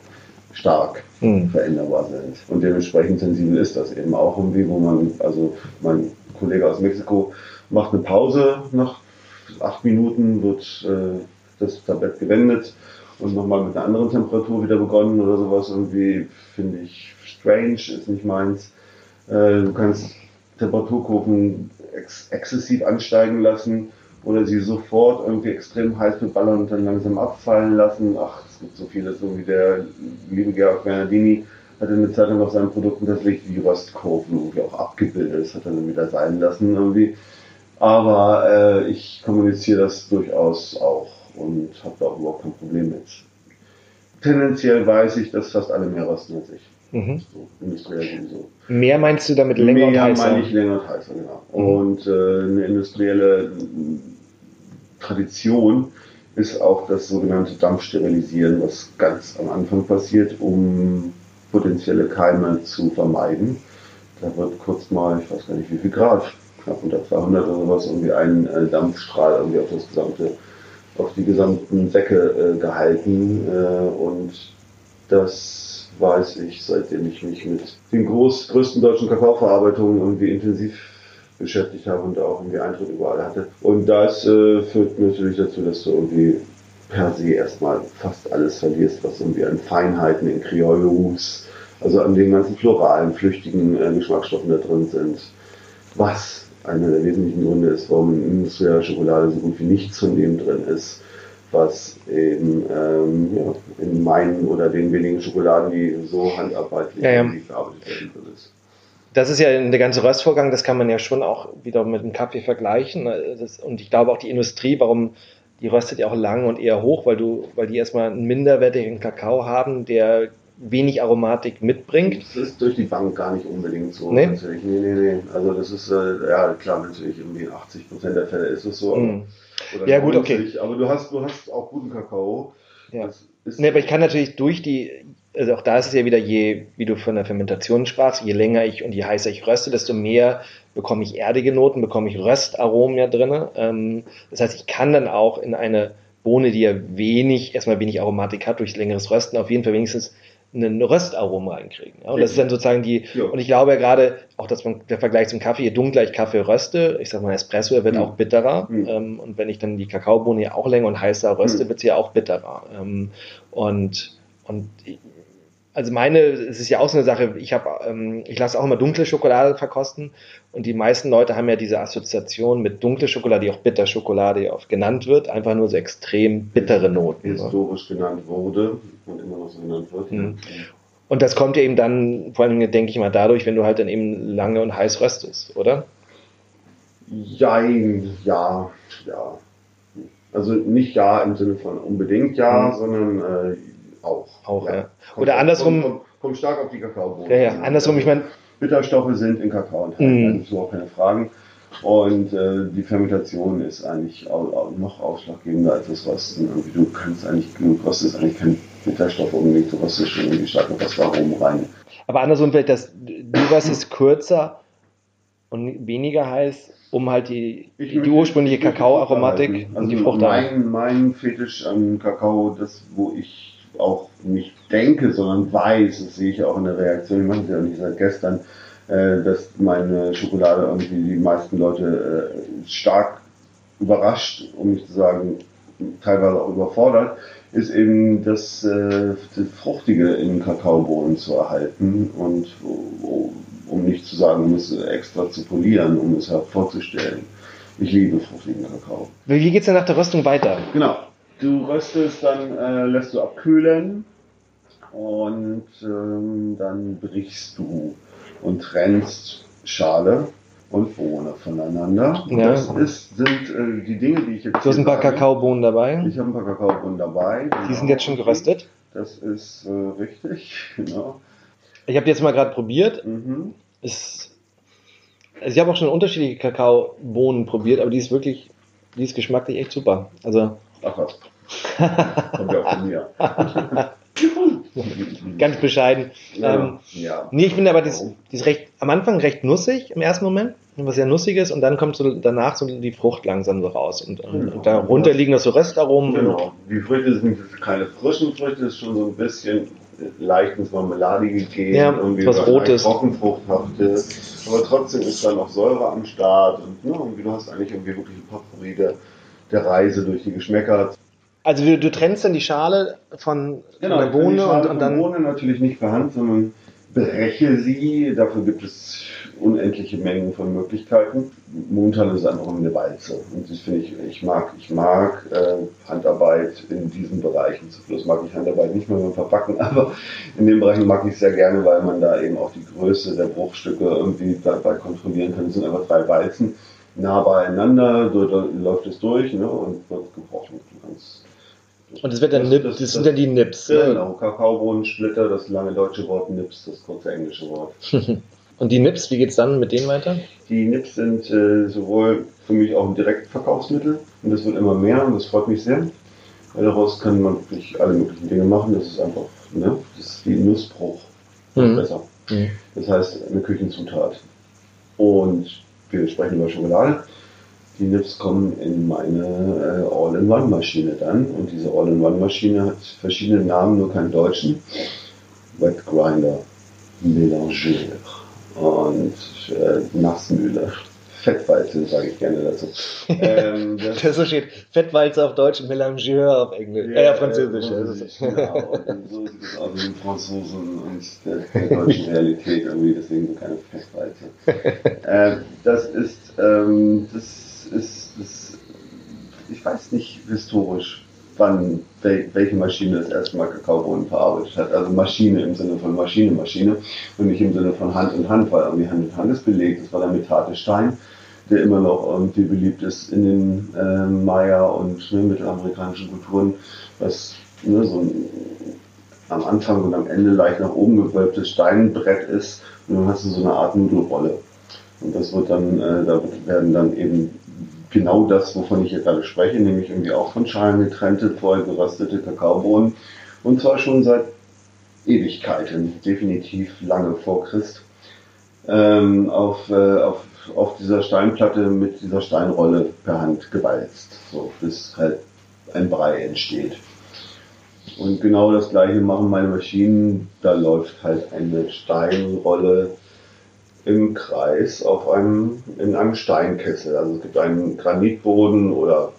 stark mhm. veränderbar sind. Und dementsprechend sensibel ist das eben auch irgendwie, wo man, also mein Kollege aus Mexiko macht eine Pause nach acht Minuten, wird äh, das Tablett gewendet und nochmal mit einer anderen Temperatur wieder begonnen oder sowas. Irgendwie finde ich strange, ist nicht meins. Äh, du kannst Temperaturkurven ex exzessiv ansteigen lassen oder sie sofort irgendwie extrem heiß beballern und dann langsam abfallen lassen. Ach, es gibt so vieles, so wie der liebe Georg Bernardini hatte eine Zeit lang auf seinen Produkten tatsächlich die Röstkurven irgendwie auch abgebildet. Das hat er dann wieder sein lassen irgendwie. Aber äh, ich kommuniziere das durchaus auch und habe da auch überhaupt kein Problem mit. Tendenziell weiß ich, dass fast alle mehr rösten als ich. Mhm. So, industriell sowieso. Mehr meinst du damit länger Mehr und heißer? meine ich länger und heißer, genau. Mhm. Und äh, eine industrielle Tradition ist auch das sogenannte Dampfsterilisieren, was ganz am Anfang passiert, um potenzielle Keime zu vermeiden. Da wird kurz mal, ich weiß gar nicht wie viel Grad, knapp unter 200 oder sowas, irgendwie ein äh, Dampfstrahl irgendwie auf das gesamte, auf die gesamten Säcke äh, gehalten äh, und das weiß ich, seitdem ich mich mit den groß, größten deutschen Kakaoverarbeitungen irgendwie intensiv beschäftigt habe und auch irgendwie Eintritt überall hatte. Und das äh, führt natürlich dazu, dass du irgendwie per se erstmal fast alles verlierst, was irgendwie an Feinheiten in Kriolus, also an den ganzen floralen, flüchtigen äh, Geschmacksstoffen da drin sind. Was einer der wesentlichen Gründe ist, warum in industrieller Schokolade so gut wie nichts von dem drin ist, was eben ähm, ja, in meinen oder den wenigen Schokoladen, die so handarbeitlich ja, ja. verarbeitet werden, ist das ist ja der ganze Röstvorgang, das kann man ja schon auch wieder mit dem Kaffee vergleichen. Das, und ich glaube auch die Industrie, warum die röstet ja auch lang und eher hoch, weil du, weil die erstmal einen minderwertigen Kakao haben, der wenig Aromatik mitbringt. Das ist durch die Bank gar nicht unbedingt so. Nee? Nee, nee, nee. Also das ist, äh, ja klar, natürlich irgendwie 80 Prozent der Fälle ist es so. Mm. Ja, 90, gut, okay. Aber du hast, du hast auch guten Kakao. Ja. nee, aber ich kann natürlich durch die also auch da ist es ja wieder, je, wie du von der Fermentation sprachst, je länger ich und je heißer ich röste, desto mehr bekomme ich erdige Noten, bekomme ich Röstaromen ja drin. Ähm, das heißt, ich kann dann auch in eine Bohne, die ja wenig, erstmal wenig Aromatik hat, durch längeres Rösten auf jeden Fall wenigstens einen Röstaromen reinkriegen. Ja? Und das ist dann sozusagen die, ja. und ich glaube ja gerade, auch dass man, der Vergleich zum Kaffee, je dunkler ich Kaffee röste, ich sag mal Espresso, er wird mhm. auch bitterer. Mhm. Ähm, und wenn ich dann die Kakaobohne ja auch länger und heißer röste, mhm. wird sie ja auch bitterer. Ähm, und, und also meine, es ist ja auch so eine Sache, ich habe, ähm, ich lasse auch immer dunkle Schokolade verkosten und die meisten Leute haben ja diese Assoziation mit dunkle Schokolade, die auch Bitterschokolade oft genannt wird, einfach nur so extrem bittere Noten. Ne? Historisch ne? genannt wurde und immer noch so genannt wird. Mhm. Und das kommt ja eben dann, vor allem denke ich mal dadurch, wenn du halt dann eben lange und heiß röstest, oder? Jein, ja, ja. Also nicht ja im Sinne von unbedingt ja, mhm. sondern äh, auch. Auch, ja. ja. Oder andersrum. Kommt, kommt, stark auf die Kakaobohnen. Ja, ja, andersrum, ich meine. Bitterstoffe sind in Kakao enthalten, mm. also auch keine Fragen. Und äh, die Fermentation ist eigentlich auch, auch noch ausschlaggebender als das Rösten. Irgendwie, du kannst eigentlich, du röstest eigentlich keinen Bitterstoff unbedingt, du röstest schon irgendwie stark noch das Warum rein. Aber andersrum vielleicht, dass du röstest kürzer und weniger heiß, um halt die, die ursprüngliche Kakaoaromatik also und die Frucht mein, mein Fetisch an Kakao, das wo ich auch nicht denke, sondern weiß, das sehe ich auch in der Reaktion, ich mache es ja nicht seit gestern, äh, dass meine Schokolade irgendwie die meisten Leute äh, stark überrascht, um nicht zu sagen teilweise auch überfordert, ist eben das, äh, das Fruchtige in Kakaobohnen zu erhalten und um nicht zu sagen, um es extra zu polieren, um es hervorzustellen. Ich liebe fruchtigen Kakao. Wie geht es denn nach der Röstung weiter? Genau. Du röstest, dann äh, lässt du abkühlen und ähm, dann brichst du und trennst Schale und Bohne voneinander. Ja. Das ist, sind äh, die Dinge, die ich jetzt. Du hast ein paar Kakaobohnen dabei. Ich habe ein paar Kakaobohnen dabei. Genau. Die sind jetzt schon geröstet. Das ist äh, richtig, genau. Ich habe jetzt mal gerade probiert. Mhm. Ist, also ich habe auch schon unterschiedliche Kakaobohnen probiert, aber die ist wirklich, die ist geschmacklich echt super. Also. Ach was. Kommt ja auch von mir. Ganz bescheiden. Ja, ähm, ja. Nee, ich finde aber, die ist, recht, am Anfang recht nussig im ersten Moment, was sehr nussiges, und dann kommt so danach so die Frucht langsam so raus. Und, genau. und darunter liegen noch so Röstaromen. Genau. Die Früchte sind keine frischen Früchte, ist schon so ein bisschen leicht ins Marmeladige gehen. Ja, irgendwie was Rotes. Trockenfruchthaftes. Aber trotzdem ist da noch Säure am Start. Und ne, du hast eigentlich irgendwie wirklich ein Potpourri der, der Reise durch die Geschmäcker. Also du, du, trennst dann die Schale von, genau, von der Bohne und, und dann. Bohne natürlich nicht per Hand, sondern breche sie. Dafür gibt es unendliche Mengen von Möglichkeiten. Momentan ist es einfach eine Walze. Und das finde ich, ich mag, ich mag äh, Handarbeit in diesen Bereichen. Zu Plus mag ich Handarbeit nicht mehr beim Verpacken, aber in den Bereichen mag ich es sehr gerne, weil man da eben auch die Größe der Bruchstücke irgendwie dabei kontrollieren kann. Es sind einfach drei Walzen nah beieinander, so da läuft es durch ne, und wird gebrochen. Ganz, und das wird dann Nip, das, das, sind dann die Nips. Ne? Genau, Kakaobohnensplitter, das lange deutsche Wort Nips, das kurze englische Wort. und die Nips, wie geht es dann mit denen weiter? Die Nips sind äh, sowohl für mich auch ein Direktverkaufsmittel und das wird immer mehr und das freut mich sehr. Weil daraus kann man wirklich alle möglichen Dinge machen. Das ist einfach, ne, das ist wie Nussbruch. Mhm. Besser. Mhm. Das heißt, eine Küchenzutat. Und wir sprechen über Schokolade. Die Nips kommen in meine äh, All-in-One-Maschine dann. Und diese All-in-One-Maschine hat verschiedene Namen, nur keinen deutschen. Wet Grinder, Mélangeur und äh, Nassmühle. Fettwalze, sage ich gerne dazu. Ähm, das, das so steht Fettwalze auf Deutsch Mélangeur auf Englisch, ja, äh, auf Französisch. Ja, genau. Und so sieht es aus mit den Franzosen und der, der deutschen Realität irgendwie, deswegen so keine Fettwalze. äh, das ist, ähm, das ist, das, ich weiß nicht historisch, wann welche Maschine das erste Mal Kakaobohnen verarbeitet hat. Also Maschine im Sinne von Maschine, Maschine und nicht im Sinne von Hand in Hand, weil irgendwie Hand in Hand ist belegt. Das war der Metate Stein der immer noch irgendwie beliebt ist in den äh, Maya- und ne, mittelamerikanischen Kulturen, was ne, so ein, am Anfang und am Ende leicht nach oben gewölbtes Steinbrett ist und dann hast du so eine Art Nudelrolle. Und das wird dann, äh, da werden dann eben genau das, wovon ich hier gerade spreche, nämlich irgendwie auch von Schalen getrennte, vorher geröstete Kakaobohnen und zwar schon seit Ewigkeiten, definitiv lange vor Christ, ähm, auf, äh, auf auf dieser Steinplatte mit dieser Steinrolle per Hand gewalzt, so bis halt ein Brei entsteht. Und genau das gleiche machen meine Maschinen. Da läuft halt eine Steinrolle im Kreis auf einem, in einem Steinkessel. Also es gibt einen Granitboden oder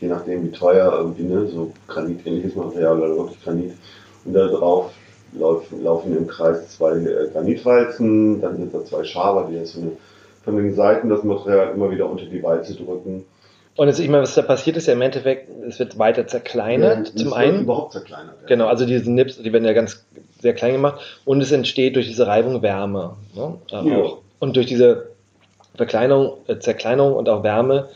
je nachdem wie teuer irgendwie, ne, so granitähnliches Material oder wirklich Granit. Und da drauf laufen, laufen im Kreis zwei äh, Granitwalzen, dann sind da zwei Schaber, die jetzt eine von den Seiten das Material immer wieder unter die Walze drücken. Und jetzt, ich meine, was da passiert ist ja im Endeffekt, es wird weiter zerkleinert. Ja, zum einen. überhaupt zerkleinert. Ja. Genau, also diese Nips, die werden ja ganz sehr klein gemacht und es entsteht durch diese Reibung Wärme. Ne? Ja. Und durch diese Verkleinerung, äh, Zerkleinerung und auch Wärme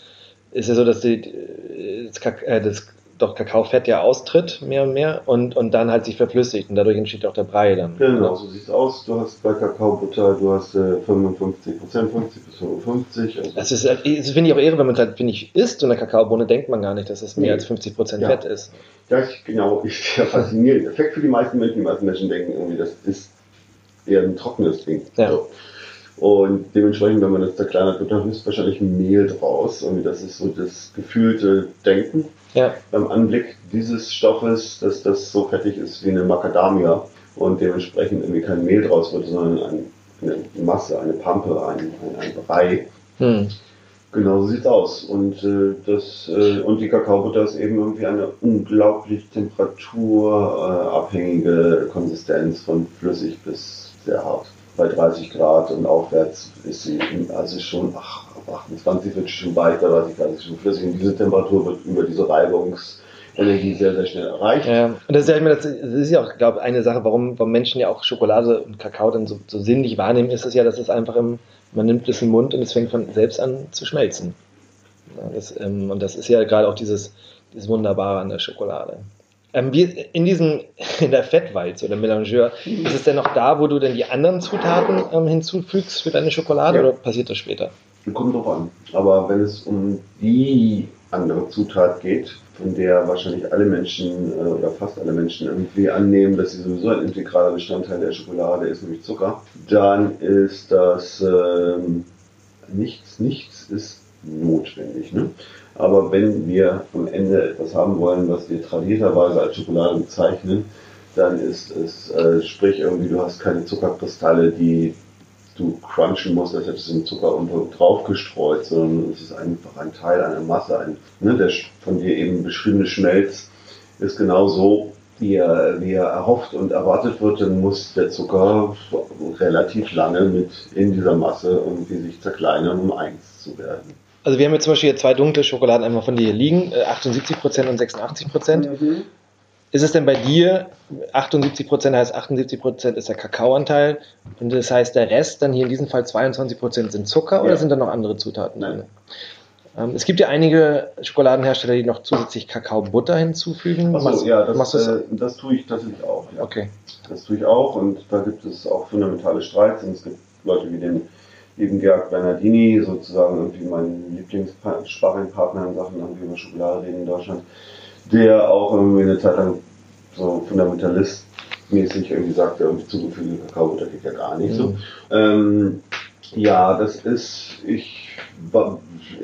ist ja so, dass die, äh, das, äh, das doch Kakaofett ja austritt, mehr und mehr, und, und dann halt sich verflüssigt und dadurch entsteht auch der Brei dann. Genau, so sieht es aus. Du hast bei Kakaobutter, du hast äh, 55 Prozent, 50 bis 55. Also das, ist, das finde ich auch irre, wenn man halt, finde ich, isst und eine Kakaobohne, denkt man gar nicht, dass es mehr nee. als 50 Prozent ja. Fett ist. Das genau, ist ja faszinierend. Effekt für die meisten Menschen. Die meisten Menschen denken irgendwie, das ist eher ein trockenes Ding. Ja. So. Und dementsprechend, wenn man das zerkleinert wird, dann ist wahrscheinlich Mehl draus. Und das ist so das gefühlte Denken ja. beim Anblick dieses Stoffes, dass das so fettig ist wie eine Macadamia und dementsprechend irgendwie kein Mehl draus wird, sondern ein, eine Masse, eine Pampe, ein, ein, ein Brei. Hm. Genau so sieht's aus. Und, äh, das, äh, und die Kakaobutter ist eben irgendwie eine unglaublich temperaturabhängige Konsistenz von flüssig bis sehr hart. Bei 30 Grad und aufwärts ist sie also schon, ach, 28 wird schon weiter, 30 Grad ist schon flüssig und diese Temperatur wird über diese Reibungsenergie sehr, sehr schnell erreicht. Ja, und das ist ja, das ist ja auch, glaube ich, eine Sache, warum, warum Menschen ja auch Schokolade und Kakao dann so, so sinnlich wahrnehmen, ist es ja, dass es einfach im, man nimmt es im Mund und es fängt von selbst an zu schmelzen. Ja, das, ähm, und das ist ja gerade auch dieses, dieses Wunderbare an der Schokolade. Ähm, wie in diesem, in der Fettwalze oder Melangeur, ist es denn noch da, wo du denn die anderen Zutaten ähm, hinzufügst für deine Schokolade ja. oder passiert das später? Kommt drauf an. Aber wenn es um die andere Zutat geht, von der wahrscheinlich alle Menschen äh, oder fast alle Menschen irgendwie annehmen, dass sie sowieso ein integraler Bestandteil der Schokolade ist, nämlich Zucker, dann ist das ähm, nichts, nichts ist notwendig. Ne? Aber wenn wir am Ende etwas haben wollen, was wir tradierterweise als Schokolade bezeichnen, dann ist es, äh, sprich irgendwie, du hast keine Zuckerkristalle, die du crunchen musst, als hättest du den Zucker drauf gestreut, sondern es ist einfach ein Teil einer Masse. Ein, ne, der von dir eben beschriebene Schmelz ist genau so, wie er, wie er erhofft und erwartet wird, dann muss der Zucker relativ lange mit in dieser Masse irgendwie sich zerkleinern, um eins zu werden. Also wir haben jetzt zum Beispiel hier zwei dunkle Schokoladen einmal von dir liegen, 78% äh, und 86%. Mhm. ist es denn bei dir 78 Prozent heißt 78 Prozent ist der Kakaoanteil und das heißt der Rest, dann hier in diesem Fall 22 Prozent sind Zucker oder Ja. sind da noch andere Zutaten Nein. drin? Ähm, es gibt ja einige Schokoladenhersteller, die noch zusätzlich Kakaobutter hinzufügen. Achso, Machst- ja, das? äh, das tue ich tatsächlich auch. Ja. Okay. Das tue ich auch und da gibt es auch fundamentale Streits und es gibt Leute wie den lieben Georg Bernardini, sozusagen irgendwie mein Lieblingssparringpartner in Sachen irgendwie über Schokolade reden in Deutschland, der auch irgendwie eine Zeit lang so fundamentalistmäßig irgendwie sagt, ja, irgendwie zugefügte Kakaobutter geht ja gar nicht so. Mhm. Ähm, ja, das ist, ich,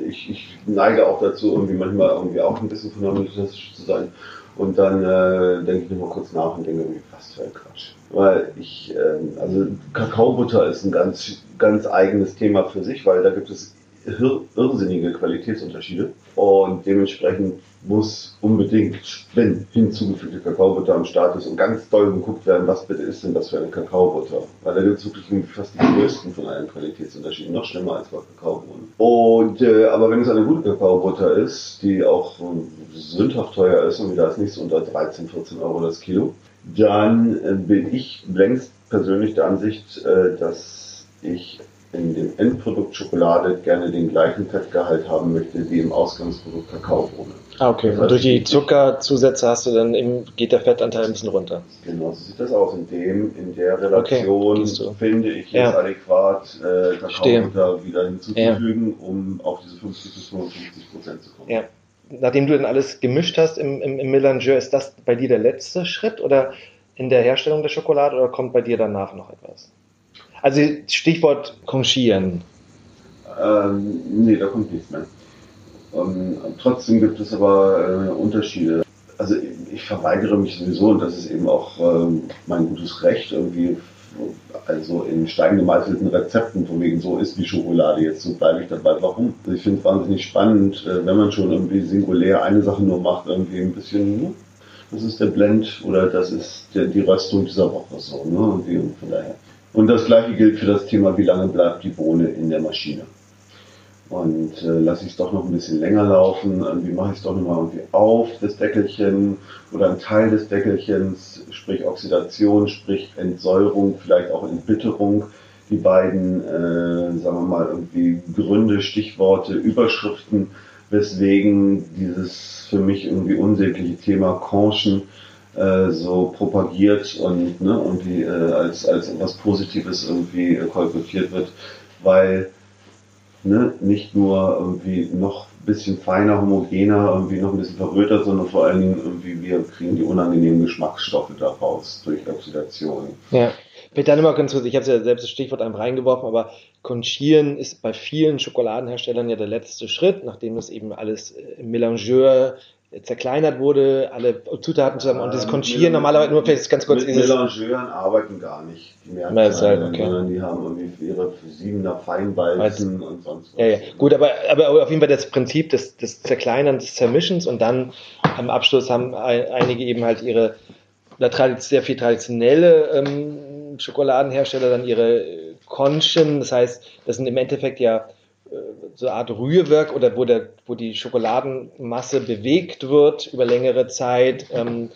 ich, ich neige auch dazu, irgendwie manchmal irgendwie auch ein bisschen fundamentalistisch zu sein. Und dann äh, denke ich nochmal kurz nach und denke irgendwie, was für ein Quatsch. Weil ich, ähm, also Kakaobutter ist ein ganz, ganz eigenes Thema für sich, weil da gibt es irrsinnige Qualitätsunterschiede. Und dementsprechend muss unbedingt, wenn hinzugefügte Kakaobutter am Start ist und ganz doll geguckt werden, was bitte ist denn das für eine Kakaobutter. Weil da gibt es wirklich fast die größten von allen Qualitätsunterschieden, noch schlimmer als bei Kakaobohnen. Und, äh, aber wenn es eine gute Kakaobutter ist, die auch ähm, sündhaft teuer ist und da ist nichts unter 13, 14 Euro das Kilo, dann äh, bin ich längst persönlich der Ansicht, äh, dass ich in dem Endprodukt Schokolade gerne den gleichen Fettgehalt haben möchte wie im Ausgangsprodukt Kakaobohne. Ah, okay. Das Und heißt, durch die Zuckerzusätze hast du dann eben, geht der Fettanteil ein bisschen runter. Genau so sieht das aus. In dem, in der Relation du. finde ich Ja. es adäquat, äh. Kakaobutter wieder hinzuzufügen, um auf diese 50 bis 55 Prozent zu kommen. Ja. Nachdem du dann alles gemischt hast im, im, im Mélangeur, ist das bei dir der letzte Schritt oder in der Herstellung der Schokolade oder kommt bei dir danach noch etwas? Also Stichwort Conchieren. Ähm, nee, da kommt nichts mehr. Ähm, trotzdem gibt es aber äh, Unterschiede. Also ich, verweigere mich sowieso, und das ist eben auch ähm, mein gutes Recht, irgendwie also in Stein gemeißelten Rezepten, von wegen so ist die Schokolade jetzt, so bleibe ich dabei. Warum? Also ich finde es wahnsinnig spannend, äh, wenn man schon irgendwie singulär eine Sache nur macht, irgendwie ein bisschen, hm, das ist der Blend oder das ist der, die Röstung dieser Woche so, ne? Und wie, und von daher. Und das gleiche gilt für das Thema, wie lange bleibt die Bohne in der Maschine. Und äh, lasse ich es doch noch ein bisschen länger laufen, irgendwie mache ich es doch nochmal irgendwie auf, das Deckelchen oder ein Teil des Deckelchens, sprich Oxidation, sprich Entsäuerung, vielleicht auch Entbitterung. Die beiden, äh, sagen wir mal, irgendwie Gründe, Stichworte, Überschriften, weswegen dieses für mich irgendwie unsägliche Thema Conchen äh, so propagiert und ne, irgendwie äh, als, als etwas Positives irgendwie äh, kolportiert wird, weil ne, nicht nur irgendwie noch ein bisschen feiner, homogener, irgendwie noch ein bisschen verröter, sondern vor allen Dingen irgendwie wir kriegen die unangenehmen Geschmacksstoffe daraus durch Oxidation. Ja. Vielleicht dann ganz kurz, ich habe ja selbst das Stichwort einem reingeworfen, aber Conchieren ist bei vielen Schokoladenherstellern ja der letzte Schritt, nachdem das eben alles äh, im Mélangeur zerkleinert wurde, alle Zutaten zusammen und das Conchieren Mit- normalerweise nur vielleicht ganz kurz mit dieses Mélangeuren arbeiten gar nicht die Mehrzahl, halt okay. sondern die haben irgendwie ihre Siebener Feinbalzen und sonst was. Ja, ja. Gut, aber, aber auf jeden Fall das Prinzip des, des Zerkleinerns, des Zermischens und dann am Abschluss haben ein- einige eben halt ihre sehr viel traditionelle ähm, Schokoladenhersteller dann ihre äh, Conchen, das heißt, das sind im Endeffekt ja äh, so eine Art Rührwerk oder wo, der, wo die Schokoladenmasse bewegt wird über längere Zeit, ähm,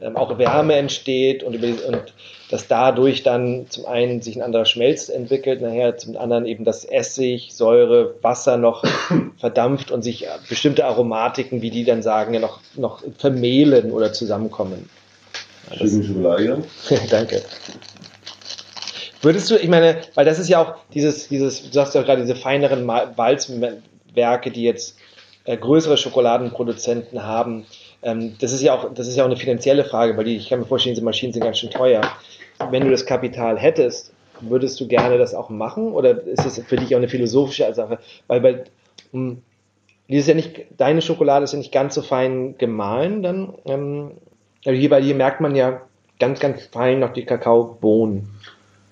ähm, auch Wärme entsteht und, über, und dass dadurch dann zum einen sich ein anderer Schmelz entwickelt, nachher zum anderen eben das Essig, Säure, Wasser noch verdampft und sich bestimmte Aromatiken, wie die dann sagen, ja noch, noch vermehlen oder zusammenkommen. Schöne Schokolade. Danke. Würdest du, ich meine, weil das ist ja auch dieses, dieses, du sagst ja gerade diese feineren Walzwerke, die jetzt äh, größere Schokoladenproduzenten haben. Ähm, das ist ja auch, das ist ja auch eine finanzielle Frage, weil die, ich kann mir vorstellen, diese Maschinen sind ganz schön teuer. Wenn du das Kapital hättest, würdest du gerne das auch machen? Oder ist es für dich auch eine philosophische Sache? Weil bei, hm, die ist ja nicht, deine Schokolade ist ja nicht ganz so fein gemahlen dann. Ähm, hier, weil hier merkt man ja ganz, ganz fein noch die Kakaobohnen.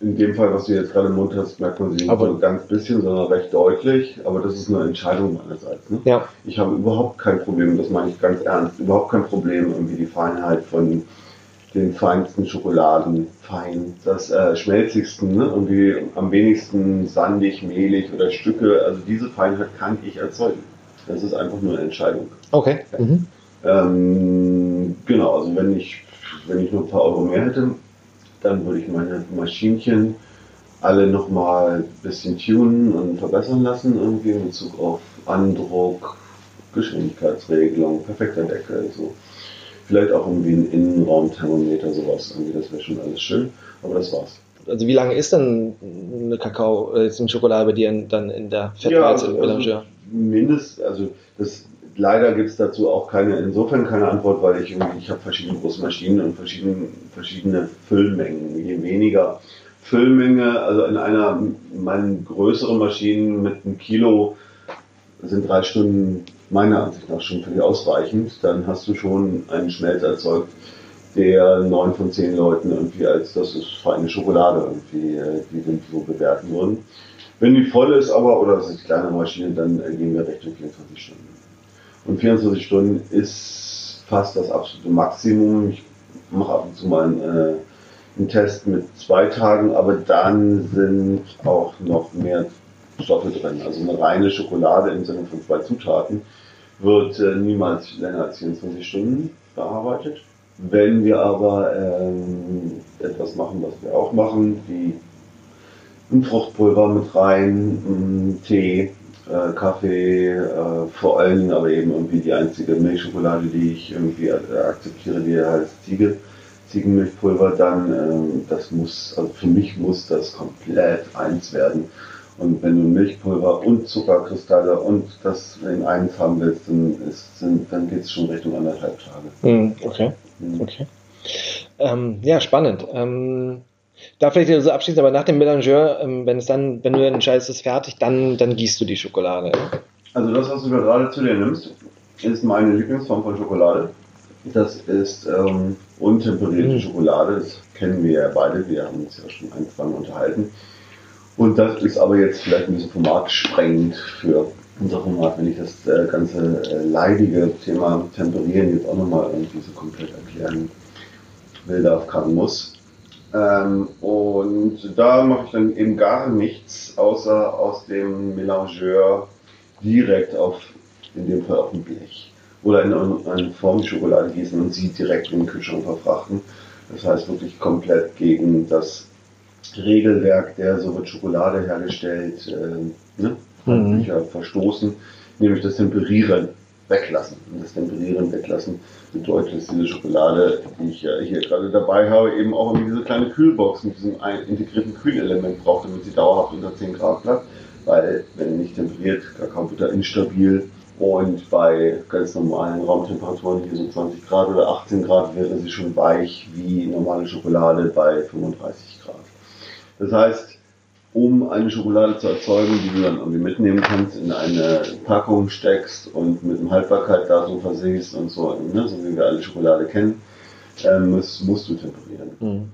In dem Fall, was du jetzt gerade im Mund hast, merkt man sie nicht Aber- so ganz bisschen, sondern recht deutlich. Aber das ist eine Entscheidung meinerseits. Ne? Ja, Ich habe überhaupt kein Problem, das meine ich ganz ernst, überhaupt kein Problem, irgendwie die Feinheit von den feinsten Schokoladen fein, das äh, schmelzigsten, ne? irgendwie am wenigsten sandig, mehlig oder Stücke. Also diese Feinheit kann ich erzeugen. Das ist einfach nur eine Entscheidung. okay. Mhm. Ähm, genau, also wenn ich, wenn ich nur ein paar Euro mehr hätte, dann würde ich meine Maschinchen alle nochmal ein bisschen tunen und verbessern lassen, irgendwie in Bezug auf Andruck, Geschwindigkeitsregelung, perfekter Deckel, so. Vielleicht auch irgendwie ein Innenraumthermometer, sowas, irgendwie, das wäre schon alles schön, aber das war's. Also wie lange ist denn eine Kakao, äh, jetzt eine Schokolade bei dir in, dann in der Fettweiz ja, also, also Mindest, also das leider gibt es dazu auch keine, insofern keine Antwort, weil ich irgendwie, ich habe verschiedene große Maschinen und verschiedene, verschiedene Füllmengen. Je weniger Füllmenge, also in einer meinen größeren Maschinen mit einem Kilo sind drei Stunden meiner Ansicht nach schon völlig ausreichend. Dann hast du schon einen Schmelz erzeugt, der neun von zehn Leuten irgendwie als das ist feine Schokolade irgendwie, äh, die den so bewerten würden. Wenn die voll ist aber, oder das ist kleine Maschine, dann gehen wir Richtung 24 Stunden. Und 24 Stunden ist fast das absolute Maximum. Ich mache ab und zu mal einen, äh, einen Test mit zwei Tagen, aber dann sind auch noch mehr Stoffe drin. Also eine reine Schokolade im Sinne von zwei Zutaten wird äh, niemals länger als 24 Stunden verarbeitet. Wenn wir aber ähm, etwas machen, was wir auch machen, wie ein Fruchtpulver mit rein, Tee, äh, Kaffee, äh, vor allem aber eben irgendwie die einzige Milchschokolade, die ich irgendwie äh, akzeptiere, die heißt Ziege, Ziegenmilchpulver, dann ähm, das muss, also für mich muss das komplett eins werden. Und wenn du Milchpulver und Zuckerkristalle und das in eins haben willst, dann, dann geht es schon Richtung anderthalb Tage. Mm, okay. Mm. okay. Ähm, ja, spannend. Ähm, da vielleicht so abschließend, aber nach dem Melangeur, ähm, wenn es dann, wenn du entscheidest, es ist fertig, dann, dann gießt du die Schokolade. Also das, was du da gerade zu dir nimmst, ist meine Lieblingsform von Schokolade. Das ist ähm, untemperierte mm. Schokolade. Das kennen wir ja beide. Wir haben uns ja schon Mal unterhalten. Und das ist aber jetzt vielleicht ein bisschen formatsprengend für unser Format, wenn ich das äh, ganze äh, leidige Thema Temperieren jetzt auch nochmal irgendwie so komplett erklären will, darf, kann, muss. Ähm, und da mache ich dann eben gar nichts, außer aus dem Melangeur direkt auf, in dem Fall auf ein Blech. Oder in eine Formschokolade gießen und sie direkt in den Kühlschrank verfrachten. Das heißt wirklich komplett gegen das Regelwerk, der so wird Schokolade hergestellt, äh, ne? mhm. verstoßen, nämlich das Temperieren weglassen. Und das Temperieren weglassen bedeutet, dass diese Schokolade, die ich hier gerade dabei habe, eben auch irgendwie diese kleine Kühlbox mit diesem integrierten Kühlelement braucht, damit sie dauerhaft unter 10 Grad bleibt. Weil, wenn nicht temperiert, Kakaobutter instabil und bei ganz normalen Raumtemperaturen, hier so 20 Grad oder 18 Grad, wäre sie schon weich wie normale Schokolade bei 35 Grad. Das heißt, um eine Schokolade zu erzeugen, die du dann irgendwie mitnehmen kannst, in eine Packung steckst und mit einem Haltbarkeitsdatum versiehst und so, ne, so wie wir alle Schokolade kennen, ähm, musst, musst du temperieren. Mhm.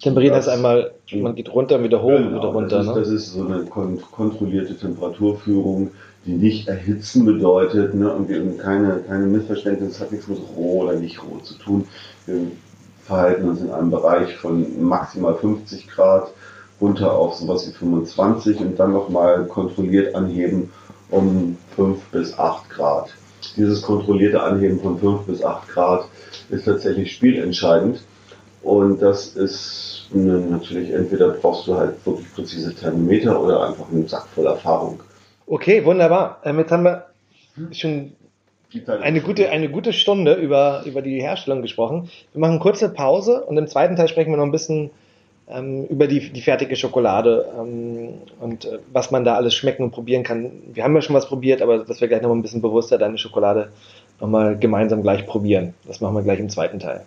Temperieren heißt einmal, man geht runter und wieder hoch genau, und wieder runter. Das ist, ne? das ist so eine kon kontrollierte Temperaturführung, die nicht erhitzen bedeutet ne, und keine, keine Missverständnisse, das hat nichts mit roh oder nicht roh zu tun. Wir verhalten uns in einem Bereich von maximal 50 Grad runter auf sowas wie 25 und dann nochmal kontrolliert anheben um 5 bis 8 Grad. Dieses kontrollierte Anheben von 5 bis 8 Grad ist tatsächlich spielentscheidend und das ist natürlich entweder brauchst du halt wirklich präzise Thermometer oder einfach einen Sack voll Erfahrung. Okay, wunderbar. Ähm, jetzt haben wir schon eine gute, eine gute Stunde über, über die Herstellung gesprochen. Wir machen eine kurze Pause und im zweiten Teil sprechen wir noch ein bisschen über die, die fertige Schokolade ähm, und äh, was man da alles schmecken und probieren kann. Wir haben ja schon was probiert, aber dass wir gleich noch ein bisschen bewusster deine Schokolade nochmal gemeinsam gleich probieren. Das machen wir gleich im zweiten Teil.